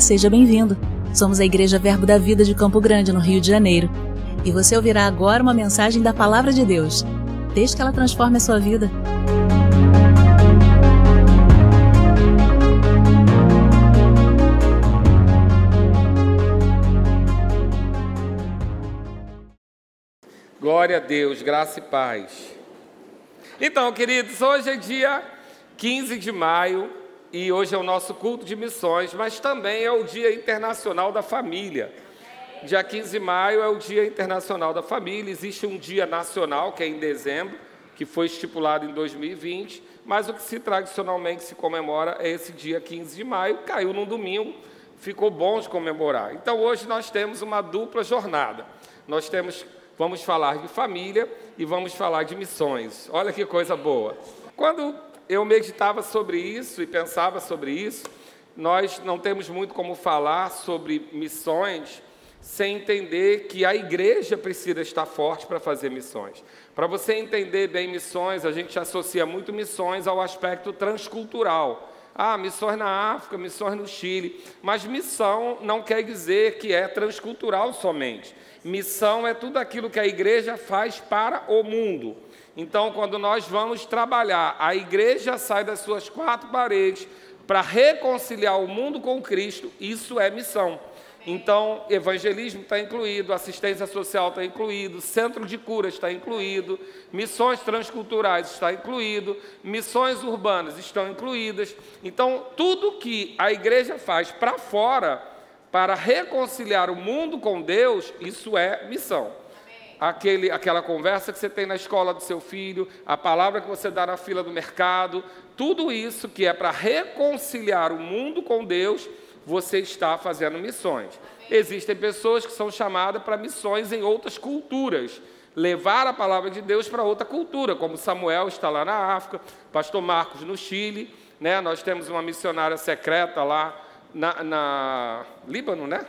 Seja bem-vindo. Somos a Igreja Verbo da Vida de Campo Grande, no Rio de Janeiro. E você ouvirá agora uma mensagem da Palavra de Deus. Desde que ela transforme a sua vida. Glória a Deus, graça e paz. Então, queridos, hoje é dia 15 de maio e hoje é o nosso culto de missões, mas também é o Dia Internacional da Família. Dia 15 de maio é o Dia Internacional da Família. Existe um dia nacional, que é em dezembro, que foi estipulado em 2020, mas o que se tradicionalmente se comemora é esse dia 15 de maio, caiu num domingo, ficou bom de comemorar. Então hoje nós temos uma dupla jornada. Nós temos vamos falar de família e vamos falar de missões. Olha que coisa boa. Quando eu meditava sobre isso e pensava sobre isso, nós não temos muito como falar sobre missões sem entender que a igreja precisa estar forte para fazer missões. Para você entender bem missões, a gente associa muito missões ao aspecto transcultural. Ah, missões na África, missões no Chile. Mas missão não quer dizer que é transcultural somente. Missão é tudo aquilo que a igreja faz para o mundo. Então, quando nós vamos trabalhar, a igreja sai das suas quatro paredes para reconciliar o mundo com Cristo, isso é missão. Então, evangelismo está incluído, assistência social está incluído, centro de cura está incluído, missões transculturais está incluído, missões urbanas estão incluídas. Então, tudo que a igreja faz para fora para reconciliar o mundo com Deus, isso é missão. Aquele, aquela conversa que você tem na escola do seu filho, a palavra que você dá na fila do mercado, tudo isso que é para reconciliar o mundo com Deus, você está fazendo missões. Existem pessoas que são chamadas para missões em outras culturas, levar a palavra de Deus para outra cultura, como Samuel está lá na África, Pastor Marcos no Chile, né? Nós temos uma missionária secreta lá na, na Líbano, né?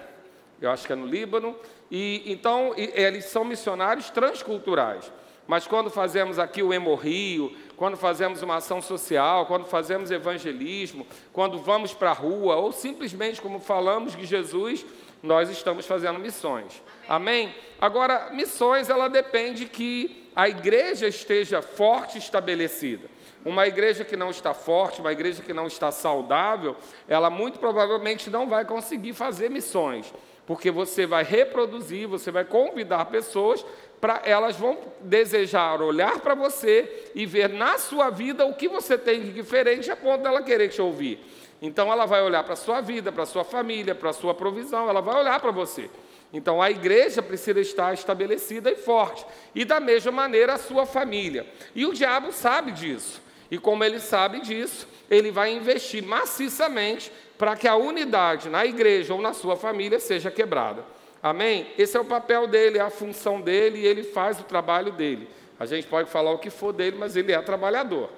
Eu acho que é no Líbano. E então eles são missionários transculturais. Mas quando fazemos aqui o Hemorrio, quando fazemos uma ação social, quando fazemos evangelismo, quando vamos para a rua, ou simplesmente como falamos de Jesus, nós estamos fazendo missões. Amém? Amém? Agora, missões, ela depende que a igreja esteja forte estabelecida. Uma igreja que não está forte, uma igreja que não está saudável, ela muito provavelmente não vai conseguir fazer missões, porque você vai reproduzir, você vai convidar pessoas para elas vão desejar olhar para você e ver na sua vida o que você tem de diferente a ponto dela querer te ouvir. Então ela vai olhar para a sua vida, para a sua família, para a sua provisão, ela vai olhar para você. Então a igreja precisa estar estabelecida e forte. E da mesma maneira a sua família. E o diabo sabe disso. E como ele sabe disso, ele vai investir maciçamente para que a unidade na igreja ou na sua família seja quebrada. Amém? Esse é o papel dele, é a função dele e ele faz o trabalho dele. A gente pode falar o que for dele, mas ele é trabalhador.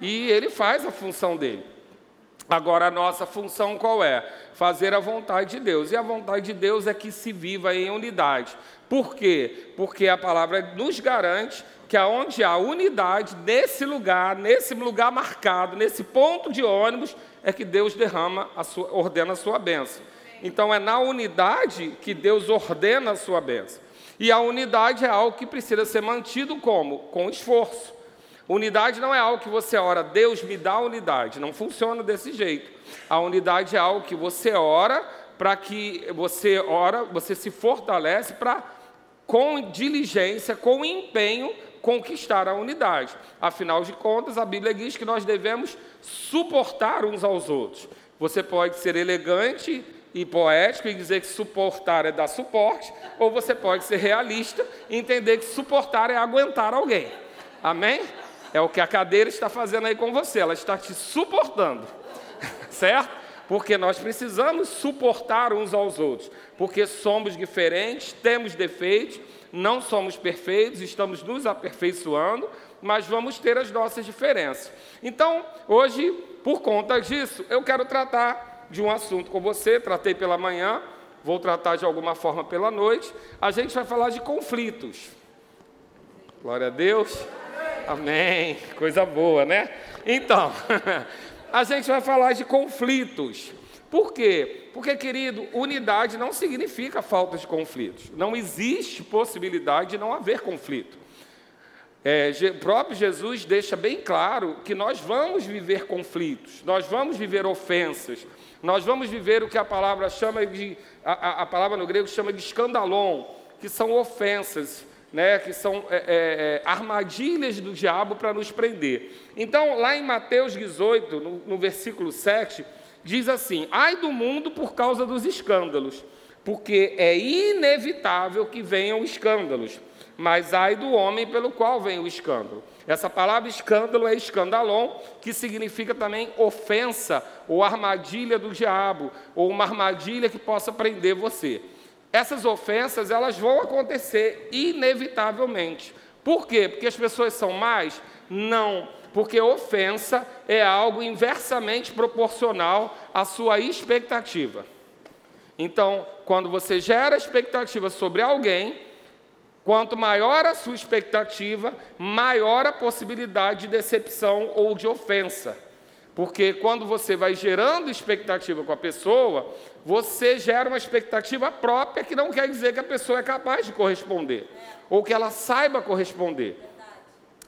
E ele faz a função dele. Agora, a nossa função qual é? Fazer a vontade de Deus. E a vontade de Deus é que se viva em unidade. Por quê? Porque a palavra nos garante que aonde há unidade, nesse lugar, nesse lugar marcado, nesse ponto de ônibus, é que Deus derrama, a sua, ordena a sua bênção. Então é na unidade que Deus ordena a sua bênção. E a unidade é algo que precisa ser mantido como? Com esforço. Unidade não é algo que você ora, Deus me dá unidade. Não funciona desse jeito. A unidade é algo que você ora para que você ora, você se fortalece para com diligência, com empenho, conquistar a unidade. Afinal de contas, a Bíblia diz que nós devemos suportar uns aos outros. Você pode ser elegante e poético e dizer que suportar é dar suporte, ou você pode ser realista e entender que suportar é aguentar alguém. Amém? É o que a cadeira está fazendo aí com você, ela está te suportando. certo? Porque nós precisamos suportar uns aos outros, porque somos diferentes, temos defeitos, não somos perfeitos, estamos nos aperfeiçoando, mas vamos ter as nossas diferenças. Então, hoje, por conta disso, eu quero tratar de um assunto com você, tratei pela manhã, vou tratar de alguma forma pela noite. A gente vai falar de conflitos. Glória a Deus. Amém. Coisa boa, né? Então, a gente vai falar de conflitos. Por quê? Porque, querido, unidade não significa falta de conflitos. Não existe possibilidade de não haver conflito. É, o próprio Jesus deixa bem claro que nós vamos viver conflitos, nós vamos viver ofensas, nós vamos viver o que a palavra chama de, a, a palavra no grego chama de escandalon, que são ofensas, né, que são é, é, é armadilhas do diabo para nos prender. Então, lá em Mateus 18, no, no versículo 7, diz assim: Ai do mundo por causa dos escândalos, porque é inevitável que venham escândalos, mas ai do homem pelo qual vem o escândalo. Essa palavra escândalo é escandalon, que significa também ofensa ou armadilha do diabo, ou uma armadilha que possa prender você. Essas ofensas, elas vão acontecer inevitavelmente. Por quê? Porque as pessoas são mais? Não porque ofensa é algo inversamente proporcional à sua expectativa. Então, quando você gera expectativa sobre alguém, quanto maior a sua expectativa, maior a possibilidade de decepção ou de ofensa. Porque quando você vai gerando expectativa com a pessoa, você gera uma expectativa própria que não quer dizer que a pessoa é capaz de corresponder, ou que ela saiba corresponder.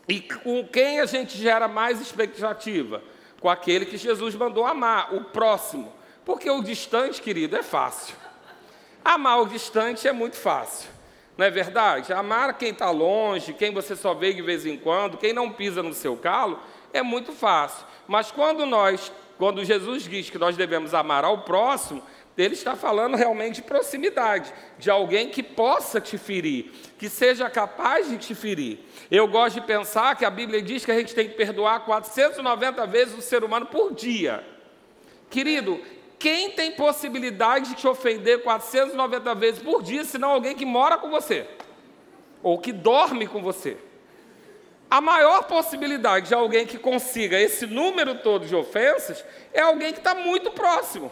E com quem a gente gera mais expectativa? Com aquele que Jesus mandou amar, o próximo. Porque o distante, querido, é fácil. Amar o distante é muito fácil. Não é verdade? Amar quem está longe, quem você só vê de vez em quando, quem não pisa no seu calo, é muito fácil. Mas quando nós, quando Jesus diz que nós devemos amar ao próximo, ele está falando realmente de proximidade, de alguém que possa te ferir, que seja capaz de te ferir. Eu gosto de pensar que a Bíblia diz que a gente tem que perdoar 490 vezes o ser humano por dia. Querido, quem tem possibilidade de te ofender 490 vezes por dia, senão alguém que mora com você ou que dorme com você? A maior possibilidade de alguém que consiga esse número todo de ofensas é alguém que está muito próximo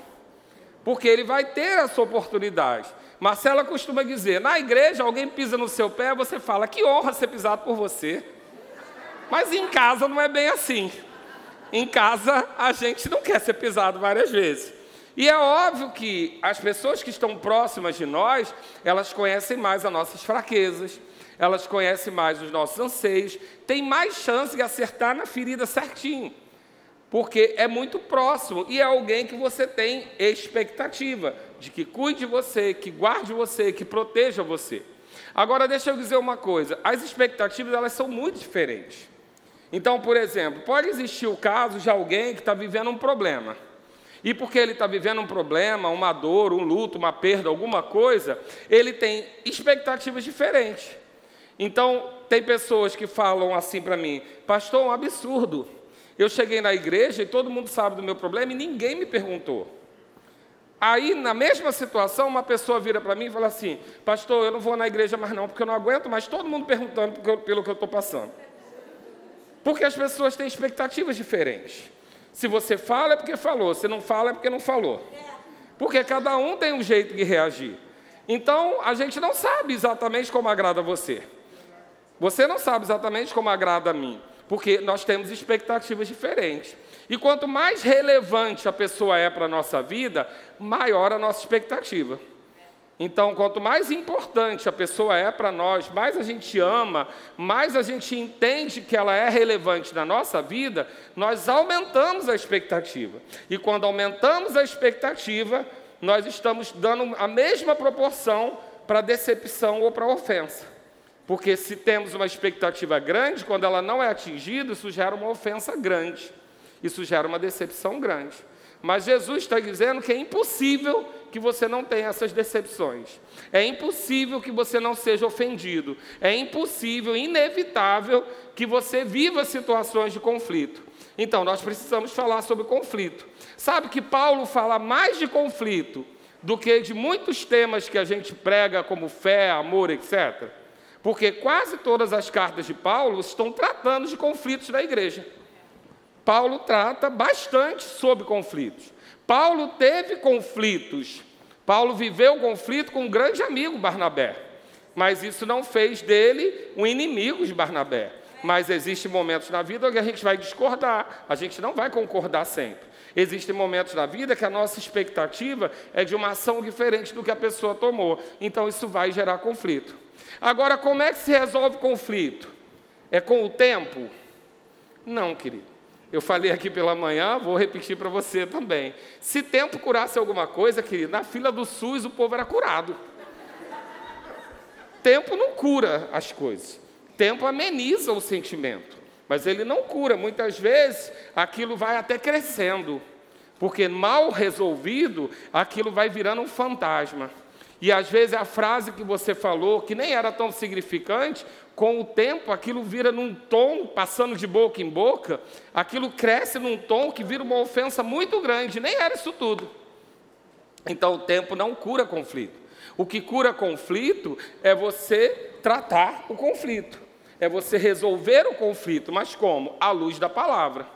porque ele vai ter essa oportunidade. Marcela costuma dizer: na igreja, alguém pisa no seu pé, você fala, que honra ser pisado por você. Mas em casa não é bem assim. Em casa, a gente não quer ser pisado várias vezes. E é óbvio que as pessoas que estão próximas de nós, elas conhecem mais as nossas fraquezas, elas conhecem mais os nossos anseios, têm mais chance de acertar na ferida certinho porque é muito próximo e é alguém que você tem expectativa de que cuide de você, que guarde você, que proteja você. Agora deixa eu dizer uma coisa, as expectativas elas são muito diferentes. Então, por exemplo, pode existir o caso de alguém que está vivendo um problema. E porque ele está vivendo um problema, uma dor, um luto, uma perda, alguma coisa, ele tem expectativas diferentes. Então, tem pessoas que falam assim para mim, pastor, é um absurdo. Eu cheguei na igreja e todo mundo sabe do meu problema e ninguém me perguntou. Aí, na mesma situação, uma pessoa vira para mim e fala assim: Pastor, eu não vou na igreja mais não, porque eu não aguento mais todo mundo perguntando pelo que eu estou passando. Porque as pessoas têm expectativas diferentes. Se você fala é porque falou, se não fala é porque não falou. Porque cada um tem um jeito de reagir. Então, a gente não sabe exatamente como agrada você. Você não sabe exatamente como agrada a mim porque nós temos expectativas diferentes. E quanto mais relevante a pessoa é para a nossa vida, maior a nossa expectativa. Então, quanto mais importante a pessoa é para nós, mais a gente ama, mais a gente entende que ela é relevante na nossa vida, nós aumentamos a expectativa. E quando aumentamos a expectativa, nós estamos dando a mesma proporção para a decepção ou para a ofensa. Porque se temos uma expectativa grande, quando ela não é atingida, isso gera uma ofensa grande. Isso gera uma decepção grande. Mas Jesus está dizendo que é impossível que você não tenha essas decepções. É impossível que você não seja ofendido. É impossível, inevitável, que você viva situações de conflito. Então, nós precisamos falar sobre conflito. Sabe que Paulo fala mais de conflito do que de muitos temas que a gente prega, como fé, amor, etc. Porque quase todas as cartas de Paulo estão tratando de conflitos da igreja. Paulo trata bastante sobre conflitos. Paulo teve conflitos. Paulo viveu conflito com um grande amigo, Barnabé. Mas isso não fez dele um inimigo de Barnabé. Mas existem momentos na vida onde a gente vai discordar, a gente não vai concordar sempre. Existem momentos na vida que a nossa expectativa é de uma ação diferente do que a pessoa tomou. Então isso vai gerar conflito. Agora, como é que se resolve conflito? É com o tempo? Não, querido. Eu falei aqui pela manhã, vou repetir para você também. Se tempo curasse alguma coisa, querido, na fila do SUS o povo era curado. Tempo não cura as coisas. Tempo ameniza o sentimento, mas ele não cura. Muitas vezes aquilo vai até crescendo, porque mal resolvido, aquilo vai virando um fantasma. E às vezes a frase que você falou, que nem era tão significante, com o tempo aquilo vira num tom, passando de boca em boca, aquilo cresce num tom que vira uma ofensa muito grande, nem era isso tudo. Então o tempo não cura conflito. O que cura conflito é você tratar o conflito, é você resolver o conflito, mas como? À luz da palavra,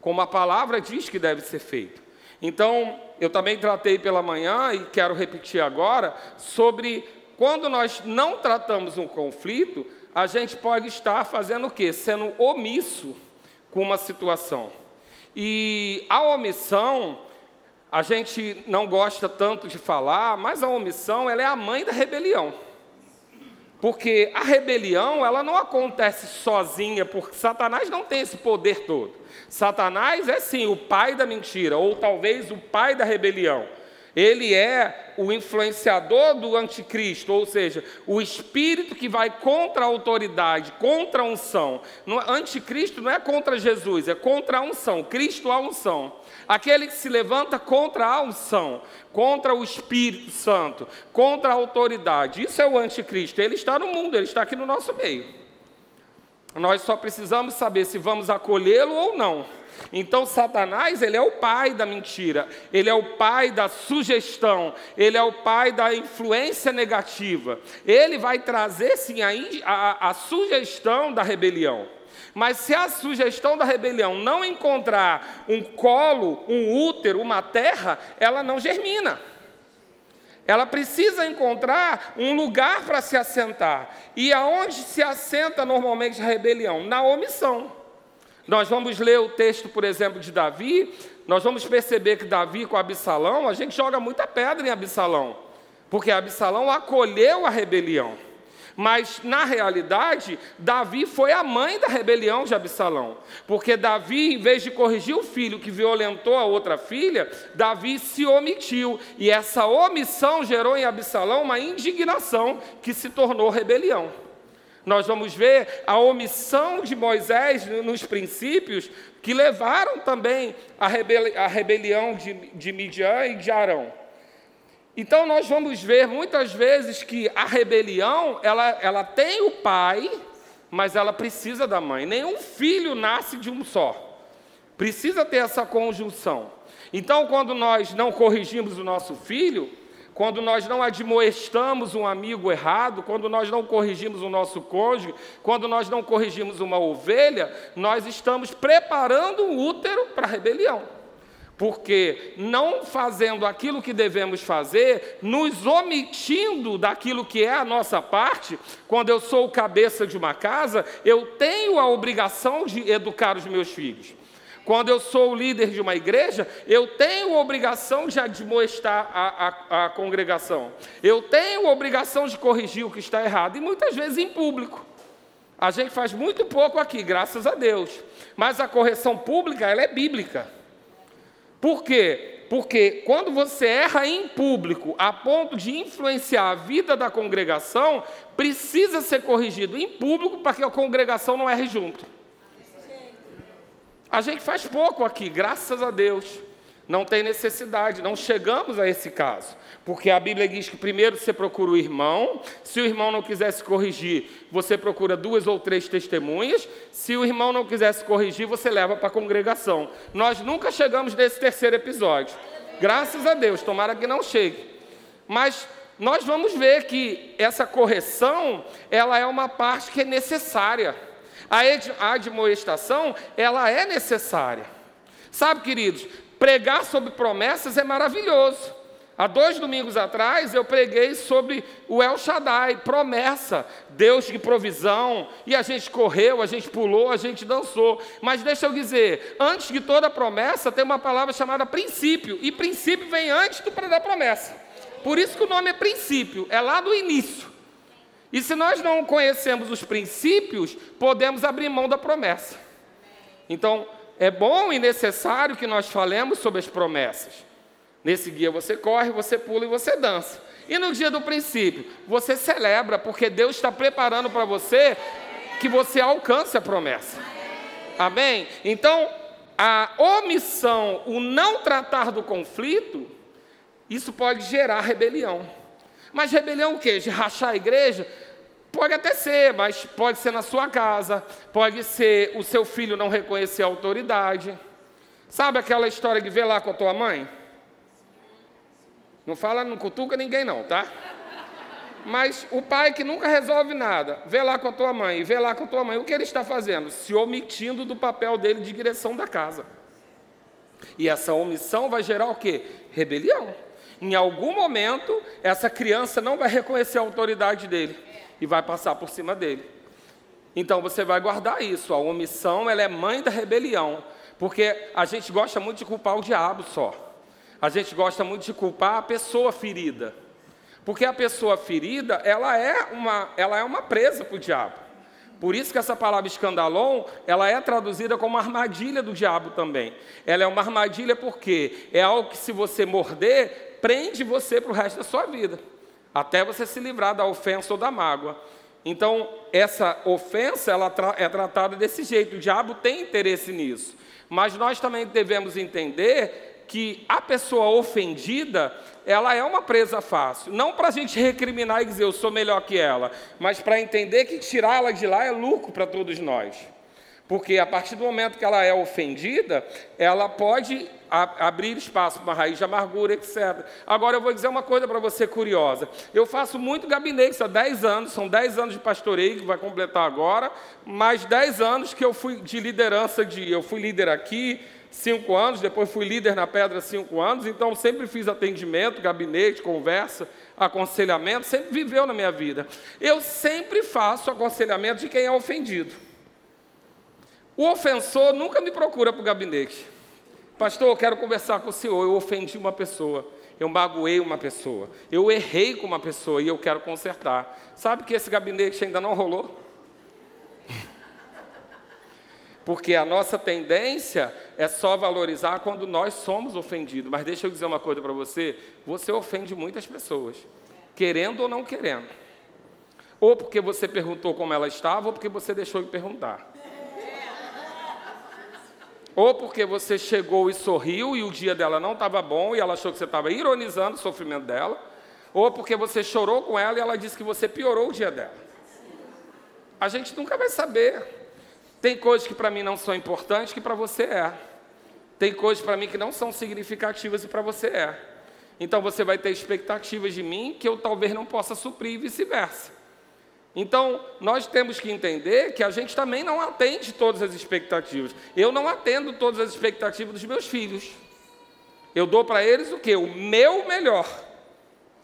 como a palavra diz que deve ser feito. Então, eu também tratei pela manhã e quero repetir agora sobre quando nós não tratamos um conflito, a gente pode estar fazendo o quê? Sendo omisso com uma situação. E a omissão, a gente não gosta tanto de falar, mas a omissão ela é a mãe da rebelião. Porque a rebelião, ela não acontece sozinha, porque Satanás não tem esse poder todo. Satanás é sim o pai da mentira, ou talvez o pai da rebelião. Ele é o influenciador do anticristo, ou seja, o espírito que vai contra a autoridade, contra a unção. No anticristo não é contra Jesus, é contra a unção. Cristo a unção. Aquele que se levanta contra a unção, contra o Espírito Santo, contra a autoridade. Isso é o anticristo. Ele está no mundo, ele está aqui no nosso meio. Nós só precisamos saber se vamos acolhê-lo ou não. Então Satanás, ele é o pai da mentira, ele é o pai da sugestão, ele é o pai da influência negativa. Ele vai trazer sim a, a, a sugestão da rebelião. Mas se a sugestão da rebelião não encontrar um colo, um útero, uma terra, ela não germina. Ela precisa encontrar um lugar para se assentar. E aonde se assenta normalmente a rebelião? Na omissão. Nós vamos ler o texto, por exemplo, de Davi, nós vamos perceber que Davi com Absalão, a gente joga muita pedra em Absalão, porque Absalão acolheu a rebelião. Mas, na realidade, Davi foi a mãe da rebelião de Absalão. Porque Davi, em vez de corrigir o filho que violentou a outra filha, Davi se omitiu. E essa omissão gerou em Absalão uma indignação que se tornou rebelião. Nós vamos ver a omissão de Moisés nos princípios que levaram também à, rebeli rebelião de, de Midian e de Arão. Então nós vamos ver muitas vezes que a rebelião, ela, ela tem o pai, mas ela precisa da mãe. Nenhum filho nasce de um só. Precisa ter essa conjunção. Então, quando nós não corrigimos o nosso filho, quando nós não admoestamos um amigo errado, quando nós não corrigimos o nosso cônjuge, quando nós não corrigimos uma ovelha, nós estamos preparando o útero para a rebelião. Porque não fazendo aquilo que devemos fazer, nos omitindo daquilo que é a nossa parte, quando eu sou o cabeça de uma casa, eu tenho a obrigação de educar os meus filhos. Quando eu sou o líder de uma igreja, eu tenho obrigação de admoestar a, a, a congregação. Eu tenho obrigação de corrigir o que está errado, e muitas vezes em público. A gente faz muito pouco aqui, graças a Deus. Mas a correção pública, ela é bíblica. Por quê? Porque quando você erra em público, a ponto de influenciar a vida da congregação, precisa ser corrigido em público para que a congregação não erre junto. A gente faz pouco aqui, graças a Deus. Não tem necessidade, não chegamos a esse caso. Porque a Bíblia diz que primeiro você procura o irmão, se o irmão não quiser se corrigir, você procura duas ou três testemunhas, se o irmão não quiser se corrigir, você leva para a congregação. Nós nunca chegamos nesse terceiro episódio. Graças a Deus, tomara que não chegue. Mas nós vamos ver que essa correção, ela é uma parte que é necessária. A admoestação, ela é necessária. Sabe, queridos, pregar sobre promessas é maravilhoso. Há dois domingos atrás eu preguei sobre o El Shaddai, promessa, Deus de provisão, e a gente correu, a gente pulou, a gente dançou. Mas deixa eu dizer, antes de toda promessa tem uma palavra chamada princípio, e princípio vem antes do da promessa. Por isso que o nome é princípio, é lá do início. E se nós não conhecemos os princípios, podemos abrir mão da promessa. Então, é bom e necessário que nós falemos sobre as promessas. Nesse dia você corre, você pula e você dança. E no dia do princípio, você celebra, porque Deus está preparando para você que você alcance a promessa. Amém? Então, a omissão, o não tratar do conflito, isso pode gerar rebelião. Mas rebelião o quê? De rachar a igreja? Pode até ser, mas pode ser na sua casa, pode ser o seu filho não reconhecer a autoridade. Sabe aquela história de ver lá com a tua mãe? Não fala, não cutuca ninguém não, tá? Mas o pai que nunca resolve nada, vê lá com a tua mãe, vê lá com a tua mãe, o que ele está fazendo? Se omitindo do papel dele de direção da casa. E essa omissão vai gerar o quê? Rebelião. Em algum momento, essa criança não vai reconhecer a autoridade dele e vai passar por cima dele. Então você vai guardar isso. A omissão ela é mãe da rebelião, porque a gente gosta muito de culpar o diabo só a gente gosta muito de culpar a pessoa ferida. Porque a pessoa ferida, ela é uma, ela é uma presa para o diabo. Por isso que essa palavra escandalon, ela é traduzida como armadilha do diabo também. Ela é uma armadilha porque é algo que se você morder, prende você para o resto da sua vida. Até você se livrar da ofensa ou da mágoa. Então, essa ofensa ela é tratada desse jeito. O diabo tem interesse nisso. Mas nós também devemos entender que a pessoa ofendida, ela é uma presa fácil. Não para a gente recriminar e dizer eu sou melhor que ela, mas para entender que tirar ela de lá é lucro para todos nós. Porque a partir do momento que ela é ofendida, ela pode abrir espaço para uma raiz de amargura, etc. Agora eu vou dizer uma coisa para você curiosa. Eu faço muito gabinete há 10 anos, são 10 anos de pastoreio que vai completar agora, mais 10 anos que eu fui de liderança de. Eu fui líder aqui, cinco anos, depois fui líder na Pedra cinco anos, então sempre fiz atendimento, gabinete, conversa, aconselhamento, sempre viveu na minha vida. Eu sempre faço aconselhamento de quem é ofendido. O ofensor nunca me procura para o gabinete. Pastor, eu quero conversar com o senhor. Eu ofendi uma pessoa, eu magoei uma pessoa, eu errei com uma pessoa e eu quero consertar. Sabe que esse gabinete ainda não rolou? Porque a nossa tendência é só valorizar quando nós somos ofendidos. Mas deixa eu dizer uma coisa para você: você ofende muitas pessoas, querendo ou não querendo. Ou porque você perguntou como ela estava, ou porque você deixou de perguntar. Ou porque você chegou e sorriu e o dia dela não estava bom e ela achou que você estava ironizando o sofrimento dela. Ou porque você chorou com ela e ela disse que você piorou o dia dela. A gente nunca vai saber. Tem coisas que para mim não são importantes que para você é. Tem coisas para mim que não são significativas e para você é. Então você vai ter expectativas de mim que eu talvez não possa suprir e vice-versa. Então, nós temos que entender que a gente também não atende todas as expectativas. Eu não atendo todas as expectativas dos meus filhos. Eu dou para eles o quê? O meu melhor.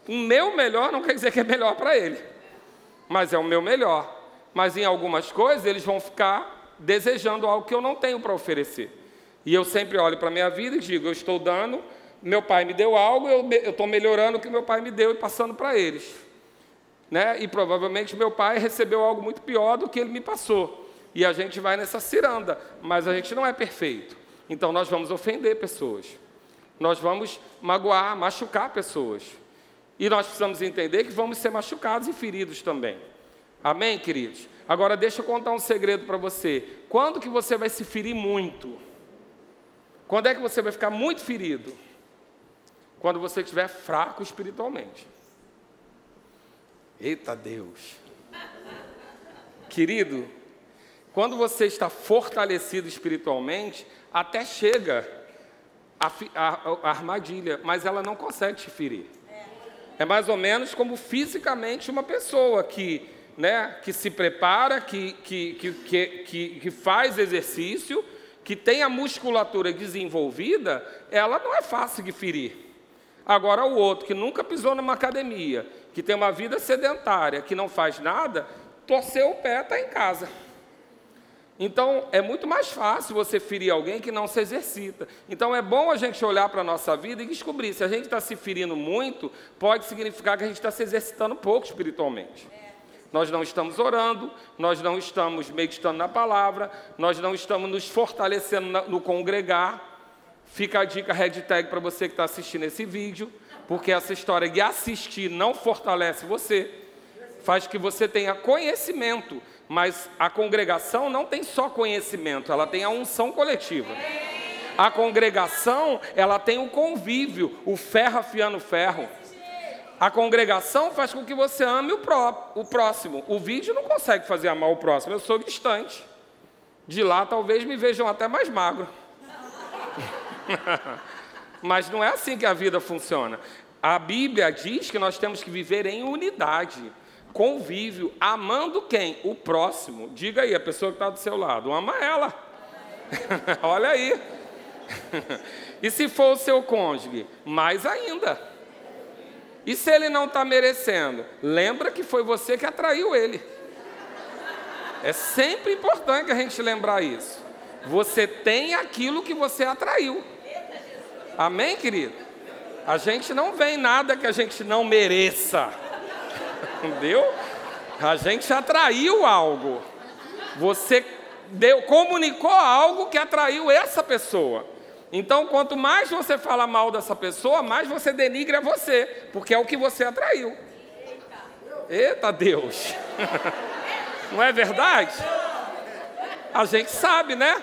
O meu melhor não quer dizer que é melhor para ele, mas é o meu melhor. Mas em algumas coisas eles vão ficar desejando algo que eu não tenho para oferecer. E eu sempre olho para a minha vida e digo: eu estou dando, meu pai me deu algo, eu estou melhorando o que meu pai me deu e passando para eles. Né? E provavelmente meu pai recebeu algo muito pior do que ele me passou. E a gente vai nessa ciranda, mas a gente não é perfeito. Então nós vamos ofender pessoas. Nós vamos magoar, machucar pessoas. E nós precisamos entender que vamos ser machucados e feridos também. Amém, queridos? Agora deixa eu contar um segredo para você. Quando que você vai se ferir muito? Quando é que você vai ficar muito ferido? Quando você estiver fraco espiritualmente. Eita Deus. Querido, quando você está fortalecido espiritualmente, até chega a, a, a, armadilha, mas ela não consegue te ferir. É mais ou menos como fisicamente uma pessoa que né, que se prepara, que, que, que, que, que faz exercício, que tem a musculatura desenvolvida, ela não é fácil de ferir. Agora, o outro que nunca pisou numa academia, que tem uma vida sedentária, que não faz nada, torceu o pé, está em casa. Então, é muito mais fácil você ferir alguém que não se exercita. Então, é bom a gente olhar para a nossa vida e descobrir se a gente está se ferindo muito, pode significar que a gente está se exercitando pouco espiritualmente. Nós não estamos orando, nós não estamos meditando na palavra, nós não estamos nos fortalecendo no congregar. Fica a dica hashtag para você que está assistindo esse vídeo, porque essa história de assistir não fortalece você, faz que você tenha conhecimento mas a congregação não tem só conhecimento, ela tem a unção coletiva. A congregação, ela tem o convívio, o ferro afiando ferro. A congregação faz com que você ame o, pró o próximo. O vídeo não consegue fazer amar o próximo, eu sou distante. De lá talvez me vejam até mais magro. Mas não é assim que a vida funciona. A Bíblia diz que nós temos que viver em unidade convívio, amando quem? O próximo. Diga aí, a pessoa que está do seu lado, ama ela. Olha aí. e se for o seu cônjuge, mais ainda. E se ele não está merecendo, lembra que foi você que atraiu ele. É sempre importante a gente lembrar isso. Você tem aquilo que você atraiu. Amém, querido? A gente não vem nada que a gente não mereça. Entendeu? A gente atraiu algo. Você deu, comunicou algo que atraiu essa pessoa. Então, quanto mais você fala mal dessa pessoa, mais você denigra você, porque é o que você atraiu. Eita Deus! Não é verdade? A gente sabe, né?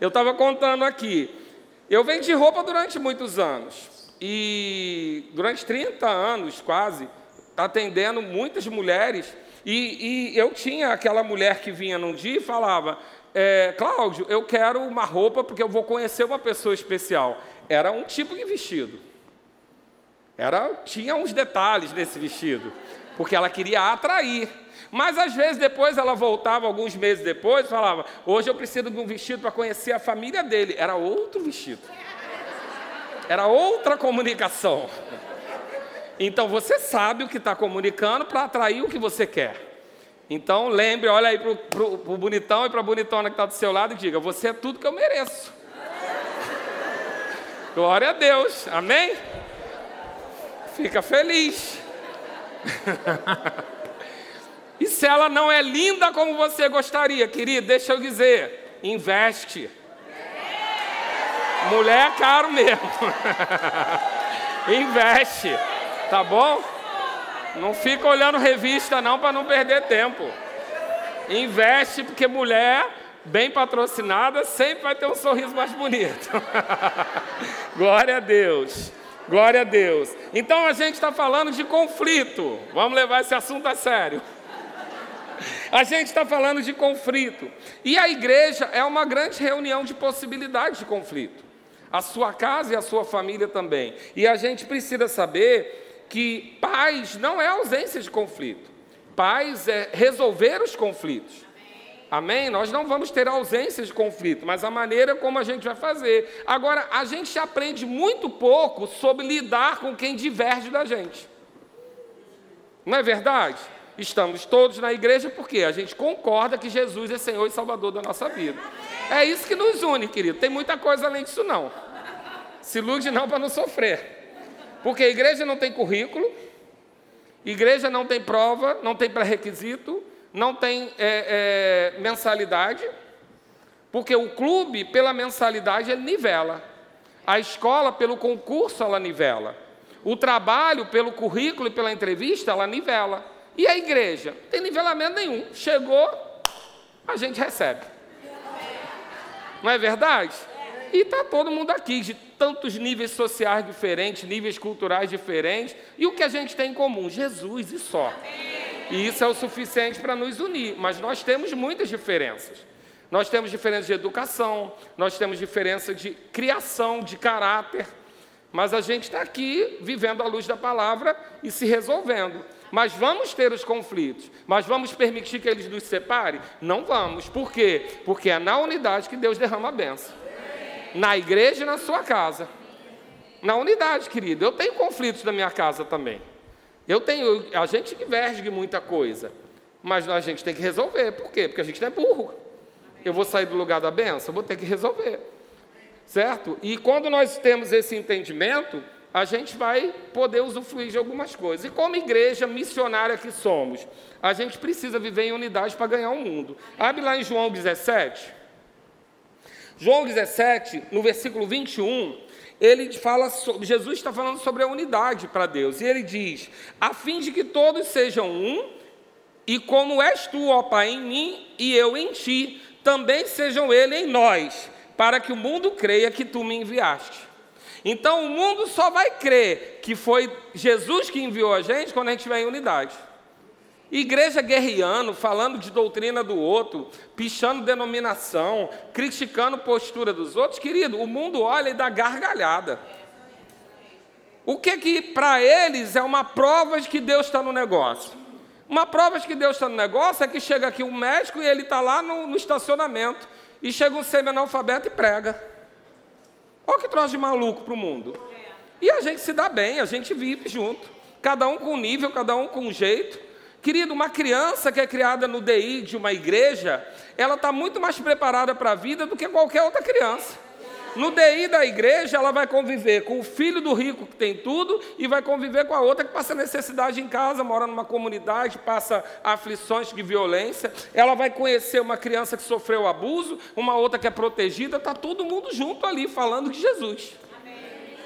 Eu estava contando aqui. Eu vendi roupa durante muitos anos. E durante 30 anos, quase, atendendo muitas mulheres, e, e, eu tinha aquela mulher que vinha num dia e falava: é, Cláudio, eu quero uma roupa porque eu vou conhecer uma pessoa especial. Era um tipo de vestido. Era, tinha uns detalhes nesse vestido, porque ela queria atrair. Mas às vezes depois ela voltava, alguns meses depois, falava: Hoje eu preciso de um vestido para conhecer a família dele. Era outro vestido. Era outra comunicação. Então você sabe o que está comunicando para atrair o que você quer. Então lembre, olha aí para o bonitão e para a bonitona que está do seu lado e diga: Você é tudo que eu mereço. Glória a Deus, amém? Fica feliz. e se ela não é linda como você gostaria, querido, deixa eu dizer: investe. Mulher é caro mesmo. investe. Tá bom? Não fica olhando revista não para não perder tempo. Investe porque mulher bem patrocinada sempre vai ter um sorriso mais bonito. Glória a Deus. Glória a Deus. Então a gente está falando de conflito. Vamos levar esse assunto a sério. A gente está falando de conflito. E a igreja é uma grande reunião de possibilidades de conflito. A sua casa e a sua família também. E a gente precisa saber que paz não é ausência de conflito. Paz é resolver os conflitos. Amém? Nós não vamos ter ausência de conflito, mas a maneira como a gente vai fazer. Agora, a gente aprende muito pouco sobre lidar com quem diverge da gente. Não é verdade? Estamos todos na igreja porque a gente concorda que Jesus é Senhor e Salvador da nossa vida. É isso que nos une, querido. Tem muita coisa além disso, não. Se ilude não para não sofrer. Porque a igreja não tem currículo, igreja não tem prova, não tem pré-requisito, não tem é, é, mensalidade, porque o clube, pela mensalidade, ele nivela. A escola, pelo concurso, ela nivela. O trabalho, pelo currículo e pela entrevista, ela nivela. E a igreja? Não tem nivelamento nenhum. Chegou, a gente recebe. Não é verdade? E está todo mundo aqui, de tantos níveis sociais diferentes, níveis culturais diferentes. E o que a gente tem em comum? Jesus e só. E isso é o suficiente para nos unir. Mas nós temos muitas diferenças. Nós temos diferença de educação, nós temos diferença de criação, de caráter. Mas a gente está aqui vivendo à luz da palavra e se resolvendo. Mas vamos ter os conflitos. Mas vamos permitir que eles nos separem? Não vamos. Por quê? Porque é na unidade que Deus derrama a benção na igreja e na sua casa. Na unidade, querido. Eu tenho conflitos na minha casa também. Eu tenho, a gente diverge muita coisa, mas a gente tem que resolver. Por quê? Porque a gente não é burro. Eu vou sair do lugar da benção, vou ter que resolver. Certo? E quando nós temos esse entendimento, a gente vai poder usufruir de algumas coisas. E como igreja missionária que somos, a gente precisa viver em unidade para ganhar o mundo. Abre lá em João 17. João 17, no versículo 21, ele fala sobre, Jesus está falando sobre a unidade para Deus. E ele diz: a fim de que todos sejam um, e como és tu, ó Pai, em mim e eu em ti, também sejam ele em nós, para que o mundo creia que tu me enviaste. Então o mundo só vai crer que foi Jesus que enviou a gente quando a gente estiver em unidade. Igreja guerreando, falando de doutrina do outro, pichando denominação, criticando postura dos outros, querido, o mundo olha e dá gargalhada. O que que para eles é uma prova de que Deus está no negócio? Uma prova de que Deus está no negócio é que chega aqui um médico e ele está lá no, no, estacionamento e chega um semi-analfabeto e prega. Olha que troço de maluco para o mundo. E a gente se dá bem, a gente vive junto. Cada um com um nível, cada um com um jeito. Querido, uma criança que é criada no DI de uma igreja, ela está muito mais preparada para a vida do que qualquer outra criança. No DI da igreja, ela vai conviver com o filho do rico que tem tudo e vai conviver com a outra que passa necessidade em casa, mora numa comunidade, passa aflições de violência. Ela vai conhecer uma criança que sofreu abuso, uma outra que é protegida, está todo mundo junto ali falando de Jesus.